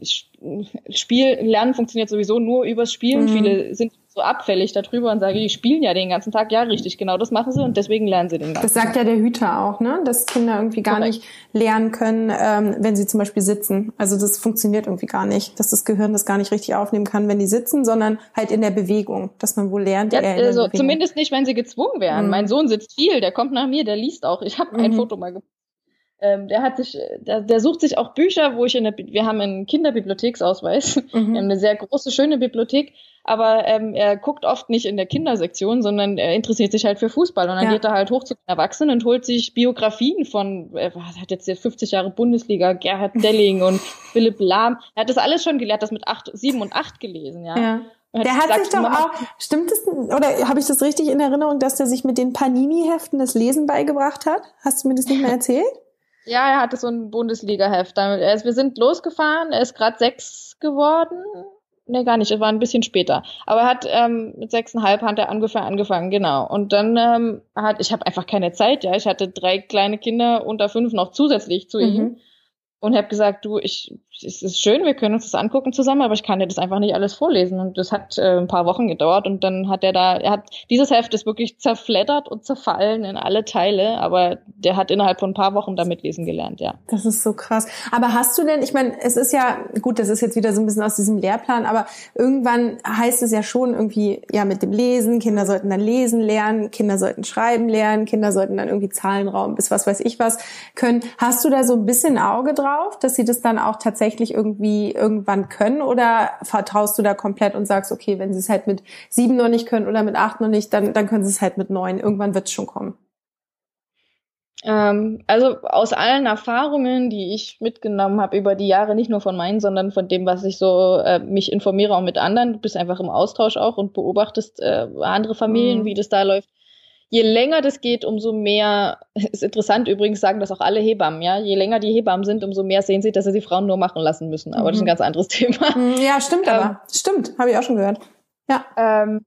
Spiel. Lernen funktioniert sowieso nur übers Spielen. Mhm. Viele sind so abfällig darüber und sage, die spielen ja den ganzen Tag. Ja, richtig, genau das machen sie und deswegen lernen sie den ganzen Das sagt Tag. ja der Hüter auch, ne? Dass Kinder irgendwie gar Korrekt. nicht lernen können, ähm, wenn sie zum Beispiel sitzen. Also das funktioniert irgendwie gar nicht, dass das Gehirn das gar nicht richtig aufnehmen kann, wenn die sitzen, sondern halt in der Bewegung, dass man wohl lernt. Ja, also zumindest nicht, wenn sie gezwungen werden. Mhm. Mein Sohn sitzt viel, der kommt nach mir, der liest auch. Ich habe ein mhm. Foto mal gemacht. Ähm, der hat sich, der, der sucht sich auch Bücher, wo ich in der, wir haben einen Kinderbibliotheksausweis, mhm. wir haben eine sehr große, schöne Bibliothek, aber ähm, er guckt oft nicht in der Kindersektion, sondern er interessiert sich halt für Fußball und dann ja. geht er halt hoch zu den Erwachsenen und holt sich Biografien von, er hat jetzt 50 Jahre Bundesliga, Gerhard Delling und Philipp Lahm, er hat das alles schon gelernt, das mit acht, sieben und acht gelesen, ja. ja. Der hat gesagt, sich doch auch, stimmt es, oder habe ich das richtig in Erinnerung, dass der sich mit den Panini-Heften das Lesen beigebracht hat? Hast du mir das nicht mehr erzählt? Ja, er hatte so ein Bundesliga-Heft. Wir sind losgefahren, er ist gerade sechs geworden. Nee, gar nicht, es war ein bisschen später. Aber er hat ähm, mit sechseinhalb hat er ungefähr angefangen, genau. Und dann ähm, hat, ich habe einfach keine Zeit, ja. Ich hatte drei kleine Kinder unter fünf noch zusätzlich zu ihm. Und habe gesagt, du, ich, es ist schön, wir können uns das angucken zusammen, aber ich kann dir das einfach nicht alles vorlesen. Und das hat äh, ein paar Wochen gedauert und dann hat er da, er hat, dieses Heft ist wirklich zerfleddert und zerfallen in alle Teile, aber der hat innerhalb von ein paar Wochen damit lesen gelernt, ja. Das ist so krass. Aber hast du denn, ich meine, es ist ja, gut, das ist jetzt wieder so ein bisschen aus diesem Lehrplan, aber irgendwann heißt es ja schon irgendwie, ja, mit dem Lesen, Kinder sollten dann lesen lernen, Kinder sollten schreiben lernen, Kinder sollten dann irgendwie Zahlenraum bis was weiß ich was können. Hast du da so ein bisschen Auge drauf? Drauf, dass sie das dann auch tatsächlich irgendwie irgendwann können? Oder vertraust du da komplett und sagst, okay, wenn sie es halt mit sieben noch nicht können oder mit acht noch nicht, dann, dann können sie es halt mit neun. Irgendwann wird es schon kommen. Ähm, also aus allen Erfahrungen, die ich mitgenommen habe über die Jahre, nicht nur von meinen, sondern von dem, was ich so äh, mich informiere auch mit anderen, du bist einfach im Austausch auch und beobachtest äh, andere Familien, mhm. wie das da läuft je länger das geht, umso mehr, ist interessant übrigens, sagen das auch alle Hebammen, ja, je länger die Hebammen sind, umso mehr sehen sie, dass sie die Frauen nur machen lassen müssen. Aber mhm. das ist ein mhm. ganz anderes Thema. Mhm, ja, stimmt ähm, aber. Stimmt, habe ich auch schon gehört. Ja. Ähm,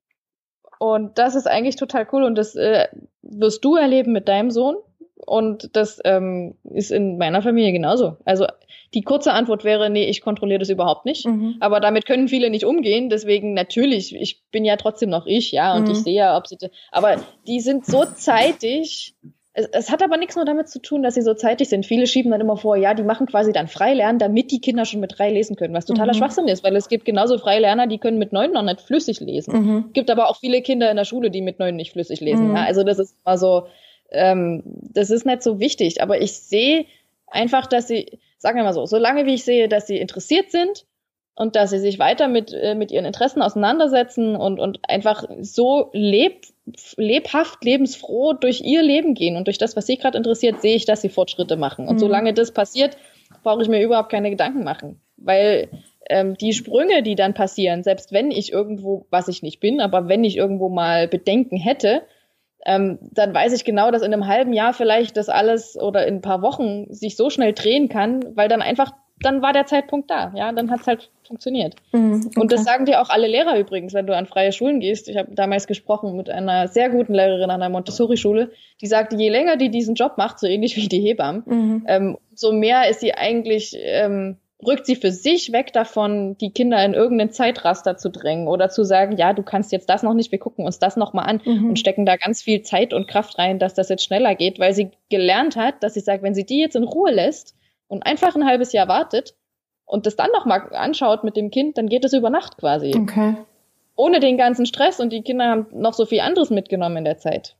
und das ist eigentlich total cool und das äh, wirst du erleben mit deinem Sohn. Und das ähm, ist in meiner Familie genauso. Also die kurze Antwort wäre, nee, ich kontrolliere das überhaupt nicht. Mhm. Aber damit können viele nicht umgehen. Deswegen natürlich, ich bin ja trotzdem noch ich, ja, und mhm. ich sehe ja, ob sie, aber die sind so zeitig. Es, es, hat aber nichts nur damit zu tun, dass sie so zeitig sind. Viele schieben dann immer vor, ja, die machen quasi dann Freilernen, damit die Kinder schon mit drei lesen können, was totaler mhm. Schwachsinn ist, weil es gibt genauso Freilerner, die können mit neun noch nicht flüssig lesen. Mhm. Gibt aber auch viele Kinder in der Schule, die mit neun nicht flüssig lesen. Mhm. Ja? Also das ist immer so, ähm, das ist nicht so wichtig. Aber ich sehe einfach, dass sie, sagen wir mal so, solange wie ich sehe, dass sie interessiert sind und dass sie sich weiter mit, äh, mit ihren Interessen auseinandersetzen und, und einfach so leb, lebhaft, lebensfroh durch ihr Leben gehen und durch das, was sie gerade interessiert, sehe ich, dass sie Fortschritte machen. Und mhm. solange das passiert, brauche ich mir überhaupt keine Gedanken machen. Weil ähm, die Sprünge, die dann passieren, selbst wenn ich irgendwo, was ich nicht bin, aber wenn ich irgendwo mal Bedenken hätte, ähm, dann weiß ich genau, dass in einem halben Jahr vielleicht das alles oder in ein paar Wochen sich so schnell drehen kann, weil dann einfach, dann war der Zeitpunkt da, ja, dann hat's halt funktioniert. Mhm, okay. Und das sagen dir auch alle Lehrer übrigens, wenn du an freie Schulen gehst. Ich habe damals gesprochen mit einer sehr guten Lehrerin an einer Montessori-Schule, die sagte, je länger die diesen Job macht, so ähnlich wie die Hebammen, mhm. ähm, so mehr ist sie eigentlich ähm, rückt sie für sich weg davon, die Kinder in irgendeinen Zeitraster zu drängen oder zu sagen, ja, du kannst jetzt das noch nicht, wir gucken uns das noch mal an mhm. und stecken da ganz viel Zeit und Kraft rein, dass das jetzt schneller geht, weil sie gelernt hat, dass sie sagt, wenn sie die jetzt in Ruhe lässt und einfach ein halbes Jahr wartet und das dann noch mal anschaut mit dem Kind, dann geht es über Nacht quasi. Okay. Ohne den ganzen Stress und die Kinder haben noch so viel anderes mitgenommen in der Zeit.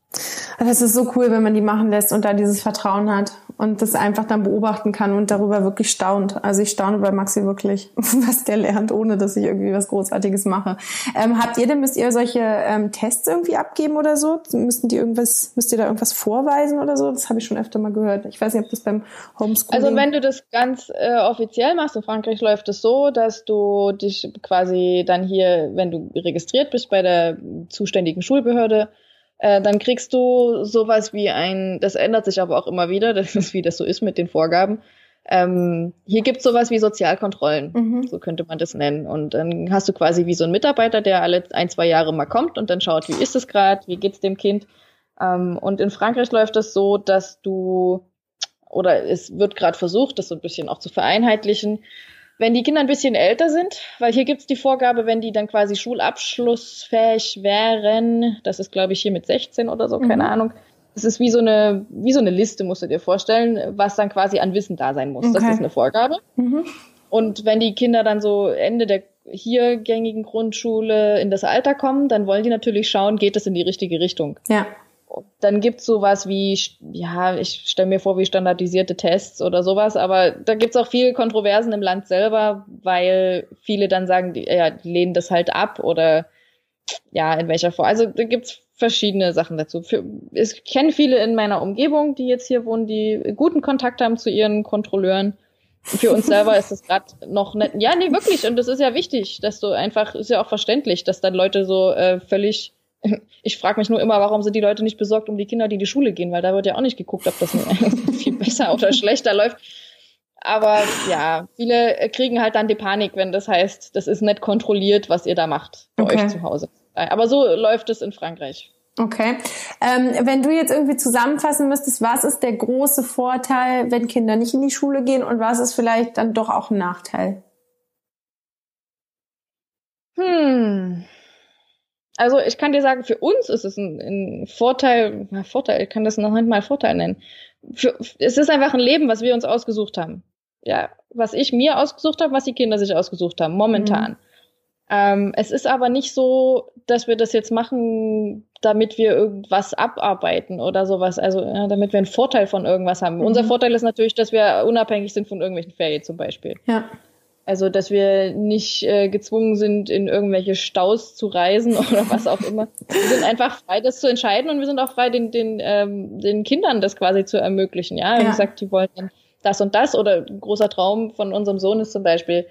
Das ist so cool, wenn man die machen lässt und da dieses Vertrauen hat und das einfach dann beobachten kann und darüber wirklich staunt. Also ich staune bei Maxi wirklich, was der lernt, ohne dass ich irgendwie was Großartiges mache. Ähm, habt ihr denn, müsst ihr solche ähm, Tests irgendwie abgeben oder so? Müssten die irgendwas, müsst ihr da irgendwas vorweisen oder so? Das habe ich schon öfter mal gehört. Ich weiß nicht, ob das beim Homeschooling... Also wenn du das ganz äh, offiziell machst, in Frankreich läuft es so, dass du dich quasi dann hier, wenn du registriert bist bei der zuständigen Schulbehörde, äh, dann kriegst du sowas wie ein, das ändert sich aber auch immer wieder, das ist wie das so ist mit den Vorgaben. Ähm, hier gibt's sowas wie Sozialkontrollen, mhm. so könnte man das nennen. Und dann hast du quasi wie so einen Mitarbeiter, der alle ein, zwei Jahre mal kommt und dann schaut, wie ist es gerade, wie geht's dem Kind. Ähm, und in Frankreich läuft das so, dass du, oder es wird gerade versucht, das so ein bisschen auch zu vereinheitlichen, wenn die Kinder ein bisschen älter sind, weil hier gibt's die Vorgabe, wenn die dann quasi schulabschlussfähig wären, das ist glaube ich hier mit 16 oder so, keine mhm. Ahnung. Das ist wie so eine, wie so eine Liste, musst du dir vorstellen, was dann quasi an Wissen da sein muss. Okay. Das ist eine Vorgabe. Mhm. Und wenn die Kinder dann so Ende der hier gängigen Grundschule in das Alter kommen, dann wollen die natürlich schauen, geht es in die richtige Richtung. Ja dann gibt's sowas wie, ja, ich stelle mir vor, wie standardisierte Tests oder sowas, aber da gibt's auch viele Kontroversen im Land selber, weil viele dann sagen, die, ja, die lehnen das halt ab oder ja, in welcher Form. Also da gibt's verschiedene Sachen dazu. Für, ich kenne viele in meiner Umgebung, die jetzt hier wohnen, die guten Kontakt haben zu ihren Kontrolleuren. Für uns selber ist das gerade noch nicht. Ja, nee, wirklich. Und das ist ja wichtig, dass du einfach, ist ja auch verständlich, dass dann Leute so äh, völlig ich frage mich nur immer, warum sind die Leute nicht besorgt um die Kinder, die in die Schule gehen, weil da wird ja auch nicht geguckt, ob das viel besser oder schlechter läuft. Aber ja, viele kriegen halt dann die Panik, wenn das heißt, das ist nicht kontrolliert, was ihr da macht bei okay. euch zu Hause. Aber so läuft es in Frankreich. Okay. Ähm, wenn du jetzt irgendwie zusammenfassen müsstest, was ist der große Vorteil, wenn Kinder nicht in die Schule gehen und was ist vielleicht dann doch auch ein Nachteil? Hm. Also ich kann dir sagen, für uns ist es ein, ein Vorteil, na, Vorteil, ich kann das noch nicht mal Vorteil nennen. Für, es ist einfach ein Leben, was wir uns ausgesucht haben. Ja, was ich mir ausgesucht habe, was die Kinder sich ausgesucht haben, momentan. Mhm. Ähm, es ist aber nicht so, dass wir das jetzt machen, damit wir irgendwas abarbeiten oder sowas, also ja, damit wir einen Vorteil von irgendwas haben. Mhm. Unser Vorteil ist natürlich, dass wir unabhängig sind von irgendwelchen Ferien zum Beispiel. Ja. Also, dass wir nicht äh, gezwungen sind, in irgendwelche Staus zu reisen oder was auch immer. Wir sind einfach frei, das zu entscheiden und wir sind auch frei, den, den, ähm, den Kindern das quasi zu ermöglichen. Ja, wie gesagt, die wollen dann das und das oder ein großer Traum von unserem Sohn ist zum Beispiel,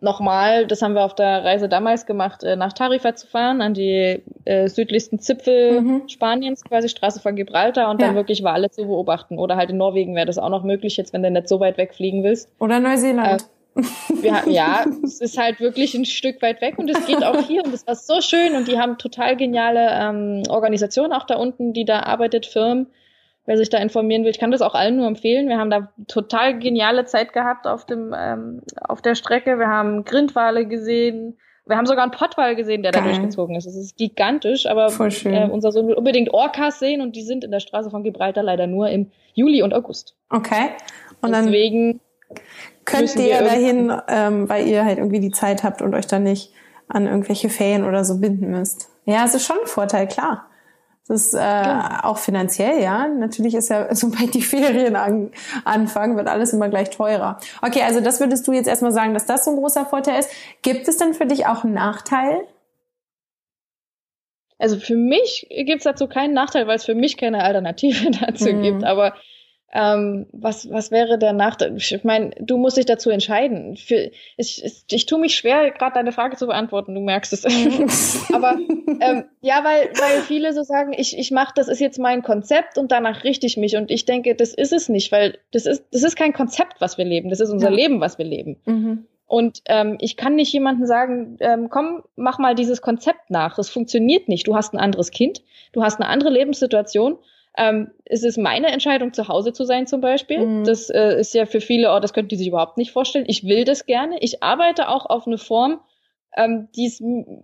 nochmal, das haben wir auf der Reise damals gemacht, äh, nach Tarifa zu fahren, an die äh, südlichsten Zipfel mhm. Spaniens, quasi Straße von Gibraltar und ja. dann wirklich Wale zu beobachten. Oder halt in Norwegen wäre das auch noch möglich, jetzt wenn du nicht so weit wegfliegen willst. Oder Neuseeland. Äh, wir, ja, es ist halt wirklich ein Stück weit weg und es geht auch hier und es war so schön und die haben total geniale ähm, Organisationen auch da unten, die da arbeitet, Firmen wer sich da informieren will, ich kann das auch allen nur empfehlen. Wir haben da total geniale Zeit gehabt auf dem ähm, auf der Strecke. Wir haben Grindwale gesehen. Wir haben sogar einen Pottwal gesehen, der Geil. da durchgezogen ist. Es ist gigantisch, aber äh, unser Sohn will unbedingt Orcas sehen und die sind in der Straße von Gibraltar leider nur im Juli und August. Okay. Und Deswegen könnt ihr dahin, ähm, weil ihr halt irgendwie die Zeit habt und euch dann nicht an irgendwelche Ferien oder so binden müsst. Ja, es ist schon ein Vorteil, klar. Das ist äh, ja. auch finanziell, ja. Natürlich ist ja, sobald die Ferien an, anfangen, wird alles immer gleich teurer. Okay, also das würdest du jetzt erstmal sagen, dass das so ein großer Vorteil ist. Gibt es denn für dich auch einen Nachteil? Also für mich gibt es dazu keinen Nachteil, weil es für mich keine Alternative dazu mhm. gibt. Aber ähm, was, was wäre der Nachteil? Ich meine, du musst dich dazu entscheiden. Für, ich, ich, ich tue mich schwer, gerade deine Frage zu beantworten, du merkst es. Aber ähm, ja, weil, weil viele so sagen, ich, ich mache, das ist jetzt mein Konzept und danach richte ich mich. Und ich denke, das ist es nicht, weil das ist, das ist kein Konzept, was wir leben, das ist unser ja. Leben, was wir leben. Mhm. Und ähm, ich kann nicht jemandem sagen, ähm, komm, mach mal dieses Konzept nach. Das funktioniert nicht. Du hast ein anderes Kind, du hast eine andere Lebenssituation ähm, es ist meine Entscheidung, zu Hause zu sein zum Beispiel. Mhm. Das äh, ist ja für viele, oh, das könnten die sich überhaupt nicht vorstellen. Ich will das gerne. Ich arbeite auch auf eine Form, ähm, die es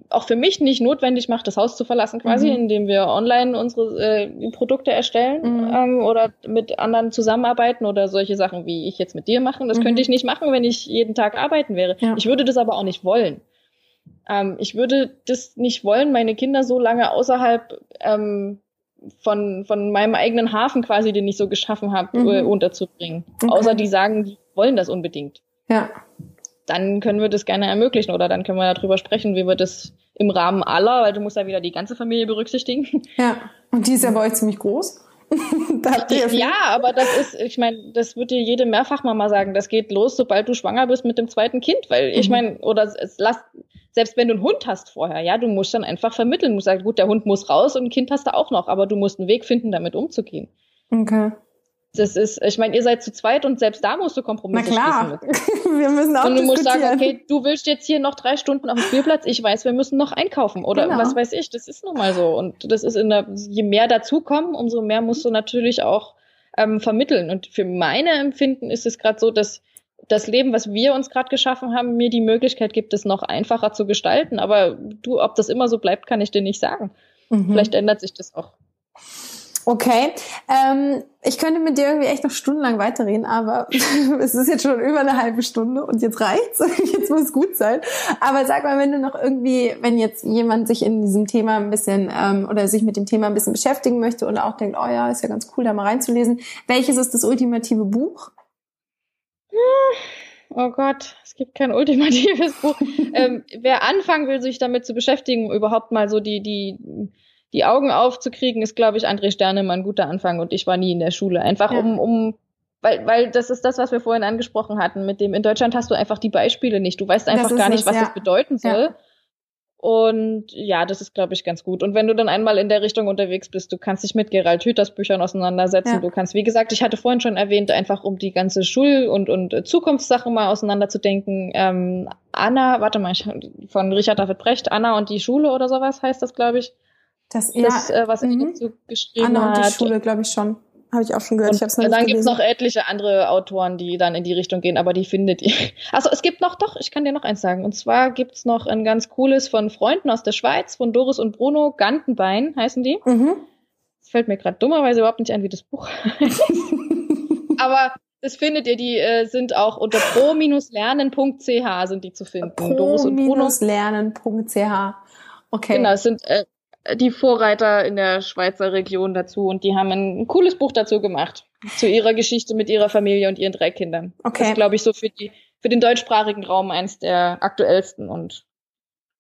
auch für mich nicht notwendig macht, das Haus zu verlassen, quasi, mhm. indem wir online unsere äh, Produkte erstellen mhm. ähm, oder mit anderen zusammenarbeiten oder solche Sachen, wie ich jetzt mit dir machen. Das könnte mhm. ich nicht machen, wenn ich jeden Tag arbeiten wäre. Ja. Ich würde das aber auch nicht wollen. Ähm, ich würde das nicht wollen, meine Kinder so lange außerhalb ähm, von, von meinem eigenen Hafen quasi, den ich so geschaffen habe, mhm. Äh, unterzubringen. Okay. Außer die sagen, die wollen das unbedingt. Ja. Dann können wir das gerne ermöglichen oder dann können wir darüber sprechen, wie wir das im Rahmen aller, weil du musst ja wieder die ganze Familie berücksichtigen. Ja, und die ist ja bei euch ziemlich groß. ja, aber das ist, ich meine, das wird dir jede Mehrfachmama sagen, das geht los, sobald du schwanger bist mit dem zweiten Kind, weil ich mhm. meine, oder es, lass, selbst wenn du einen Hund hast vorher, ja, du musst dann einfach vermitteln. Du musst sagen, gut, der Hund muss raus und ein Kind hast du auch noch, aber du musst einen Weg finden, damit umzugehen. Okay. Das ist, ich meine, ihr seid zu zweit und selbst da musst du Kompromisse Na klar. schließen. wir müssen auch Und du musst sagen, okay, du willst jetzt hier noch drei Stunden auf dem Spielplatz, ich weiß, wir müssen noch einkaufen oder genau. was weiß ich. Das ist nun mal so. Und das ist in der, je mehr dazukommen, umso mehr musst du natürlich auch ähm, vermitteln. Und für meine Empfinden ist es gerade so, dass das Leben, was wir uns gerade geschaffen haben, mir die Möglichkeit gibt, es noch einfacher zu gestalten. Aber du, ob das immer so bleibt, kann ich dir nicht sagen. Mhm. Vielleicht ändert sich das auch. Okay, ähm, ich könnte mit dir irgendwie echt noch stundenlang weiterreden, aber es ist jetzt schon über eine halbe Stunde und jetzt reicht's. Jetzt muss es gut sein. Aber sag mal, wenn du noch irgendwie, wenn jetzt jemand sich in diesem Thema ein bisschen ähm, oder sich mit dem Thema ein bisschen beschäftigen möchte und auch denkt, oh ja, ist ja ganz cool, da mal reinzulesen. Welches ist das ultimative Buch? Oh Gott, es gibt kein ultimatives Buch. ähm, wer anfangen will, sich damit zu beschäftigen, überhaupt mal so die, die, die Augen aufzukriegen, ist, glaube ich, André Sternemann ein guter Anfang. Und ich war nie in der Schule. Einfach ja. um, um, weil, weil das ist das, was wir vorhin angesprochen hatten, mit dem, in Deutschland hast du einfach die Beispiele nicht. Du weißt einfach gar nicht, es, was ja. das bedeuten soll. Ja. Und ja, das ist, glaube ich, ganz gut. Und wenn du dann einmal in der Richtung unterwegs bist, du kannst dich mit Gerald Hüthers Büchern auseinandersetzen. Ja. Du kannst, wie gesagt, ich hatte vorhin schon erwähnt, einfach um die ganze Schul- und, und Zukunftssache mal auseinanderzudenken. Ähm, Anna, warte mal, ich, von Richard David Brecht, Anna und die Schule oder sowas heißt das, glaube ich. Das, das ja, äh, was mhm. dazu geschrieben Anna und die. Schule, glaube ich schon. Habe ich auch schon gehört. Und ich hab's noch dann nicht gibt's gelesen. noch etliche andere Autoren, die dann in die Richtung gehen, aber die findet ihr. Also es gibt noch, doch, ich kann dir noch eins sagen. Und zwar gibt's noch ein ganz cooles von Freunden aus der Schweiz, von Doris und Bruno, Gantenbein heißen die. Mhm. Es fällt mir gerade dummerweise überhaupt nicht ein, wie das Buch heißt. aber das findet ihr, die äh, sind auch unter pro-lernen.ch sind die zu finden. Pro-lernen.ch. Okay. Genau, es sind äh, die Vorreiter in der Schweizer Region dazu und die haben ein, cooles Buch dazu gemacht. Zu ihrer Geschichte mit ihrer Familie und ihren drei Kindern. Okay. Das ist, glaube ich, so für die, für den deutschsprachigen Raum eins der aktuellsten und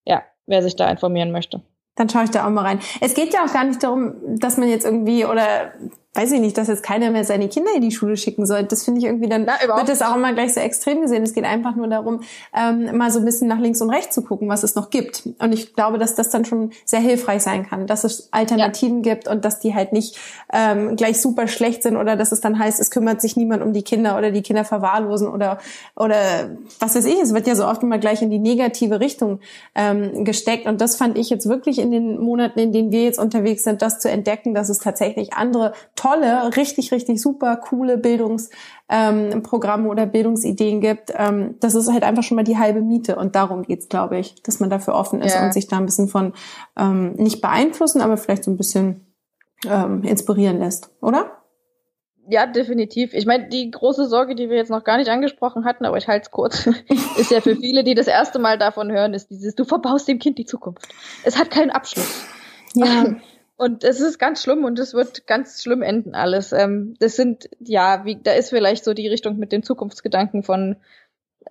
ja, wer sich da informieren möchte. Dann schaue ich da auch mal rein. Es geht ja auch gar nicht darum, dass man jetzt irgendwie oder weiß ich nicht, dass jetzt keiner mehr seine Kinder in die Schule schicken soll. Das finde ich irgendwie dann Na, wird das auch immer gleich so extrem gesehen. Es geht einfach nur darum, ähm, mal so ein bisschen nach links und rechts zu gucken, was es noch gibt. Und ich glaube, dass das dann schon sehr hilfreich sein kann, dass es Alternativen gibt und dass die halt nicht ähm, gleich super schlecht sind oder dass es dann heißt, es kümmert sich niemand um die Kinder oder die Kinder verwahrlosen oder oder was weiß ich. Es wird ja so oft immer gleich in die negative Richtung ähm, gesteckt. Und das fand ich jetzt wirklich in den Monaten, in denen wir jetzt unterwegs sind, das zu entdecken, dass es tatsächlich andere tolle, richtig, richtig super coole Bildungsprogramme ähm, oder Bildungsideen gibt. Ähm, das ist halt einfach schon mal die halbe Miete. Und darum geht's, glaube ich, dass man dafür offen ist Ja. und sich da ein bisschen von ähm, nicht beeinflussen, aber vielleicht so ein bisschen ähm, inspirieren lässt, oder? Ja, definitiv. Ich meine, die große Sorge, die wir jetzt noch gar nicht angesprochen hatten, aber ich halte es kurz, ist ja für viele, die das erste Mal davon hören, ist dieses, du verbaust dem Kind die Zukunft. Es hat keinen Abschluss. Ja, Und es ist ganz schlimm und es wird ganz schlimm enden alles. Ähm, das sind, ja, wie, da ist vielleicht so die Richtung mit den Zukunftsgedanken von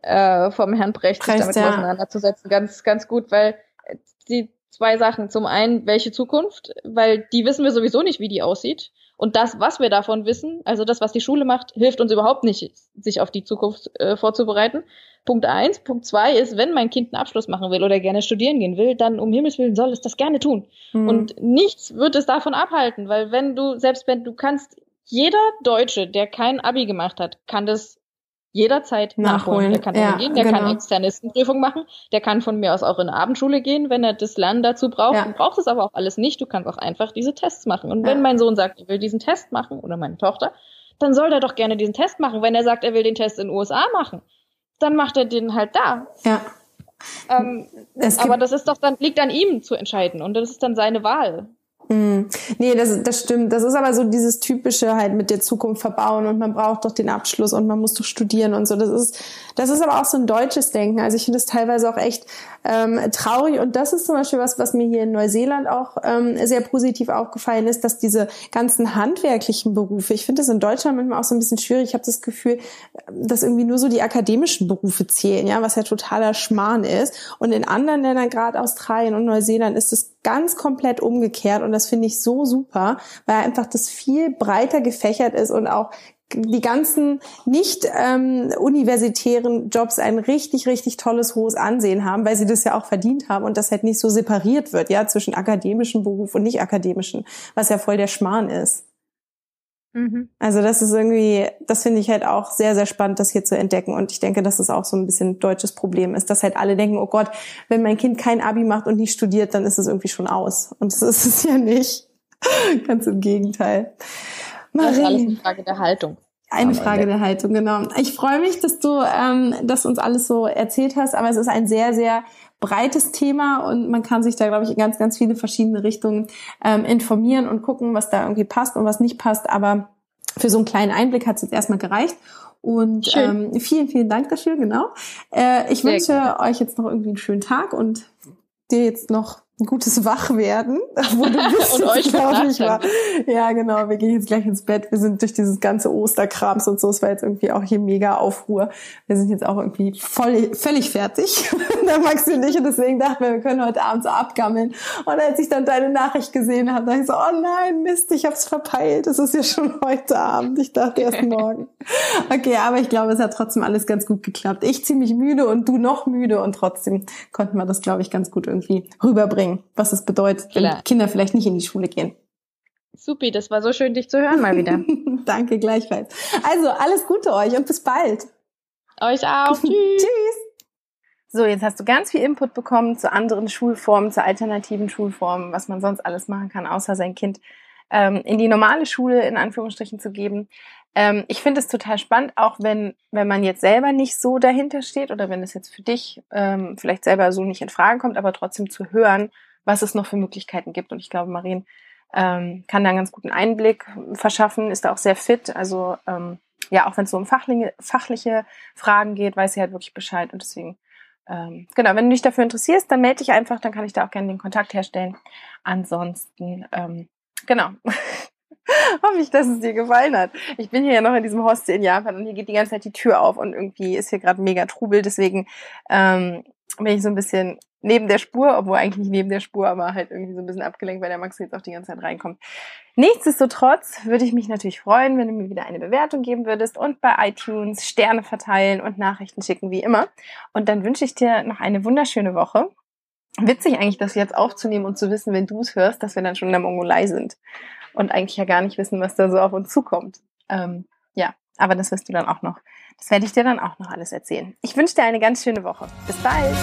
äh, vom Herrn Brecht, sich damit ja. auseinanderzusetzen, ganz, ganz gut, weil äh, die zwei Sachen. Zum einen, welche Zukunft, weil die wissen wir sowieso nicht, wie die aussieht. Und das, was wir davon wissen, also das, was die Schule macht, hilft uns überhaupt nicht, sich auf die Zukunft äh, vorzubereiten. Punkt eins. Punkt zwei ist, wenn mein Kind einen Abschluss machen will oder gerne studieren gehen will, dann um Himmels Willen soll es das gerne tun. Mhm. Und nichts wird es davon abhalten, weil wenn du, selbst wenn du kannst, jeder Deutsche, der kein Abi gemacht hat, kann das jederzeit nachholen. Nachholen, Der kann ja, gehen, der genau. kann Externistenprüfung machen, der kann von mir aus auch in eine Abendschule gehen, wenn er das Lernen dazu braucht. Ja. Du brauchst es aber auch alles nicht, du kannst auch einfach diese Tests machen. Und Ja. wenn mein Sohn sagt, er will diesen Test machen, oder meine Tochter, dann soll er doch gerne diesen Test machen. Wenn er sagt, er will den Test in den USA machen, dann macht er den halt da. ja. Ähm, aber das ist doch dann, liegt an ihm zu entscheiden und das ist dann seine Wahl. Mm. Nee, das, das stimmt. Das ist aber so dieses typische halt mit der Zukunft verbauen und man braucht doch den Abschluss und man muss doch studieren und so. Das ist, das ist aber auch so ein deutsches Denken. Also ich finde das teilweise auch echt ähm, traurig und das ist zum Beispiel was, was mir hier in Neuseeland auch ähm, sehr positiv aufgefallen ist, dass diese ganzen handwerklichen Berufe, ich finde das in Deutschland manchmal auch so ein bisschen schwierig. Ich habe das Gefühl, dass irgendwie nur so die akademischen Berufe zählen, ja, was ja totaler Schmarrn ist. Und in anderen Ländern, gerade Australien und Neuseeland, ist es ganz komplett umgekehrt und das finde ich so super, weil einfach das viel breiter gefächert ist und auch die ganzen nicht ähm, universitären Jobs ein richtig, richtig tolles, hohes Ansehen haben, weil sie das ja auch verdient haben und das halt nicht so separiert wird, ja, zwischen akademischem Beruf und nicht akademischen, was ja voll der Schmarrn ist. Also das ist irgendwie, das finde ich halt auch sehr, sehr spannend, das hier zu entdecken. Und ich denke, dass das auch so ein bisschen deutsches Problem ist, dass halt alle denken, oh Gott, wenn mein Kind kein Abi macht und nicht studiert, dann ist es irgendwie schon aus. Und das ist es ja nicht. Ganz im Gegenteil. Das ist alles Marie, eine Frage der Haltung. eine Frage der Haltung, genau. Ich freue mich, dass du ähm, das uns alles so erzählt hast, aber es ist ein sehr, sehr breites Thema und man kann sich da, glaube ich, in ganz, ganz viele verschiedene Richtungen ähm, informieren und gucken, was da irgendwie passt und was nicht passt. Aber für so einen kleinen Einblick hat es jetzt erstmal gereicht. Und Schön. ähm, vielen, vielen Dank dafür, genau. Äh, ich Sehr wünsche gerne. euch jetzt noch irgendwie einen schönen Tag und dir jetzt noch ein gutes Wachwerden, wo du bist, Und euch glaube ich, war. Ja, genau. Wir gehen jetzt gleich ins Bett. Wir sind durch dieses ganze Osterkrams und so. Es war jetzt irgendwie auch hier mega Aufruhr. Wir sind jetzt auch irgendwie voll, völlig fertig. da Maxi und ich. Und deswegen dachten wir, wir können heute Abend so abgammeln. Und als ich dann deine Nachricht gesehen habe, dachte ich so, oh nein, Mist, ich hab's verpeilt. Es ist ja schon heute Abend. Ich dachte erst morgen. Okay, aber ich glaube, es hat trotzdem alles ganz gut geklappt. Ich ziemlich müde und du noch müde und trotzdem konnten wir das, glaube ich, ganz gut irgendwie rüberbringen, was es bedeutet, wenn Klar. Kinder vielleicht nicht in die Schule gehen. Supi, das war so schön, dich zu hören mal wieder. Danke gleichfalls. Also alles Gute euch und bis bald. Euch auch. Tschüss. Tschüss. So, jetzt hast du ganz viel Input bekommen zu anderen Schulformen, zu alternativen Schulformen, was man sonst alles machen kann, außer sein Kind ähm, in die normale Schule in Anführungsstrichen zu geben. Ähm, ich finde es total spannend, auch wenn, wenn man jetzt selber nicht so dahinter steht oder wenn es jetzt für dich ähm, vielleicht selber so nicht in Frage kommt, aber trotzdem zu hören, was es noch für Möglichkeiten gibt. Und ich glaube, Marien ähm, kann da einen ganz guten Einblick verschaffen, ist da auch sehr fit. Also ähm, ja, auch wenn es so um fachliche, fachliche Fragen geht, weiß sie halt wirklich Bescheid. Und deswegen, ähm, genau, wenn du dich dafür interessierst, dann melde dich einfach, dann kann ich da auch gerne den Kontakt herstellen. Ansonsten, ähm, genau. Hoffe ich, dass es dir gefallen hat. Ich bin hier ja noch in diesem Hostel in Japan und hier geht die ganze Zeit die Tür auf und irgendwie ist hier gerade mega Trubel. Deswegen ähm, bin ich so ein bisschen neben der Spur, obwohl eigentlich nicht neben der Spur, aber halt irgendwie so ein bisschen abgelenkt, weil der Max jetzt auch die ganze Zeit reinkommt. Nichtsdestotrotz würde ich mich natürlich freuen, wenn du mir wieder eine Bewertung geben würdest und bei iTunes Sterne verteilen und Nachrichten schicken, wie immer. Und dann wünsche ich dir noch eine wunderschöne Woche. Witzig eigentlich, das jetzt aufzunehmen und zu wissen, wenn du es hörst, dass wir dann schon in der Mongolei sind und eigentlich ja gar nicht wissen, was da so auf uns zukommt. Ähm, ja, aber das wirst du dann auch noch. Das werde ich dir dann auch noch alles erzählen. Ich wünsche dir eine ganz schöne Woche. Bis bald!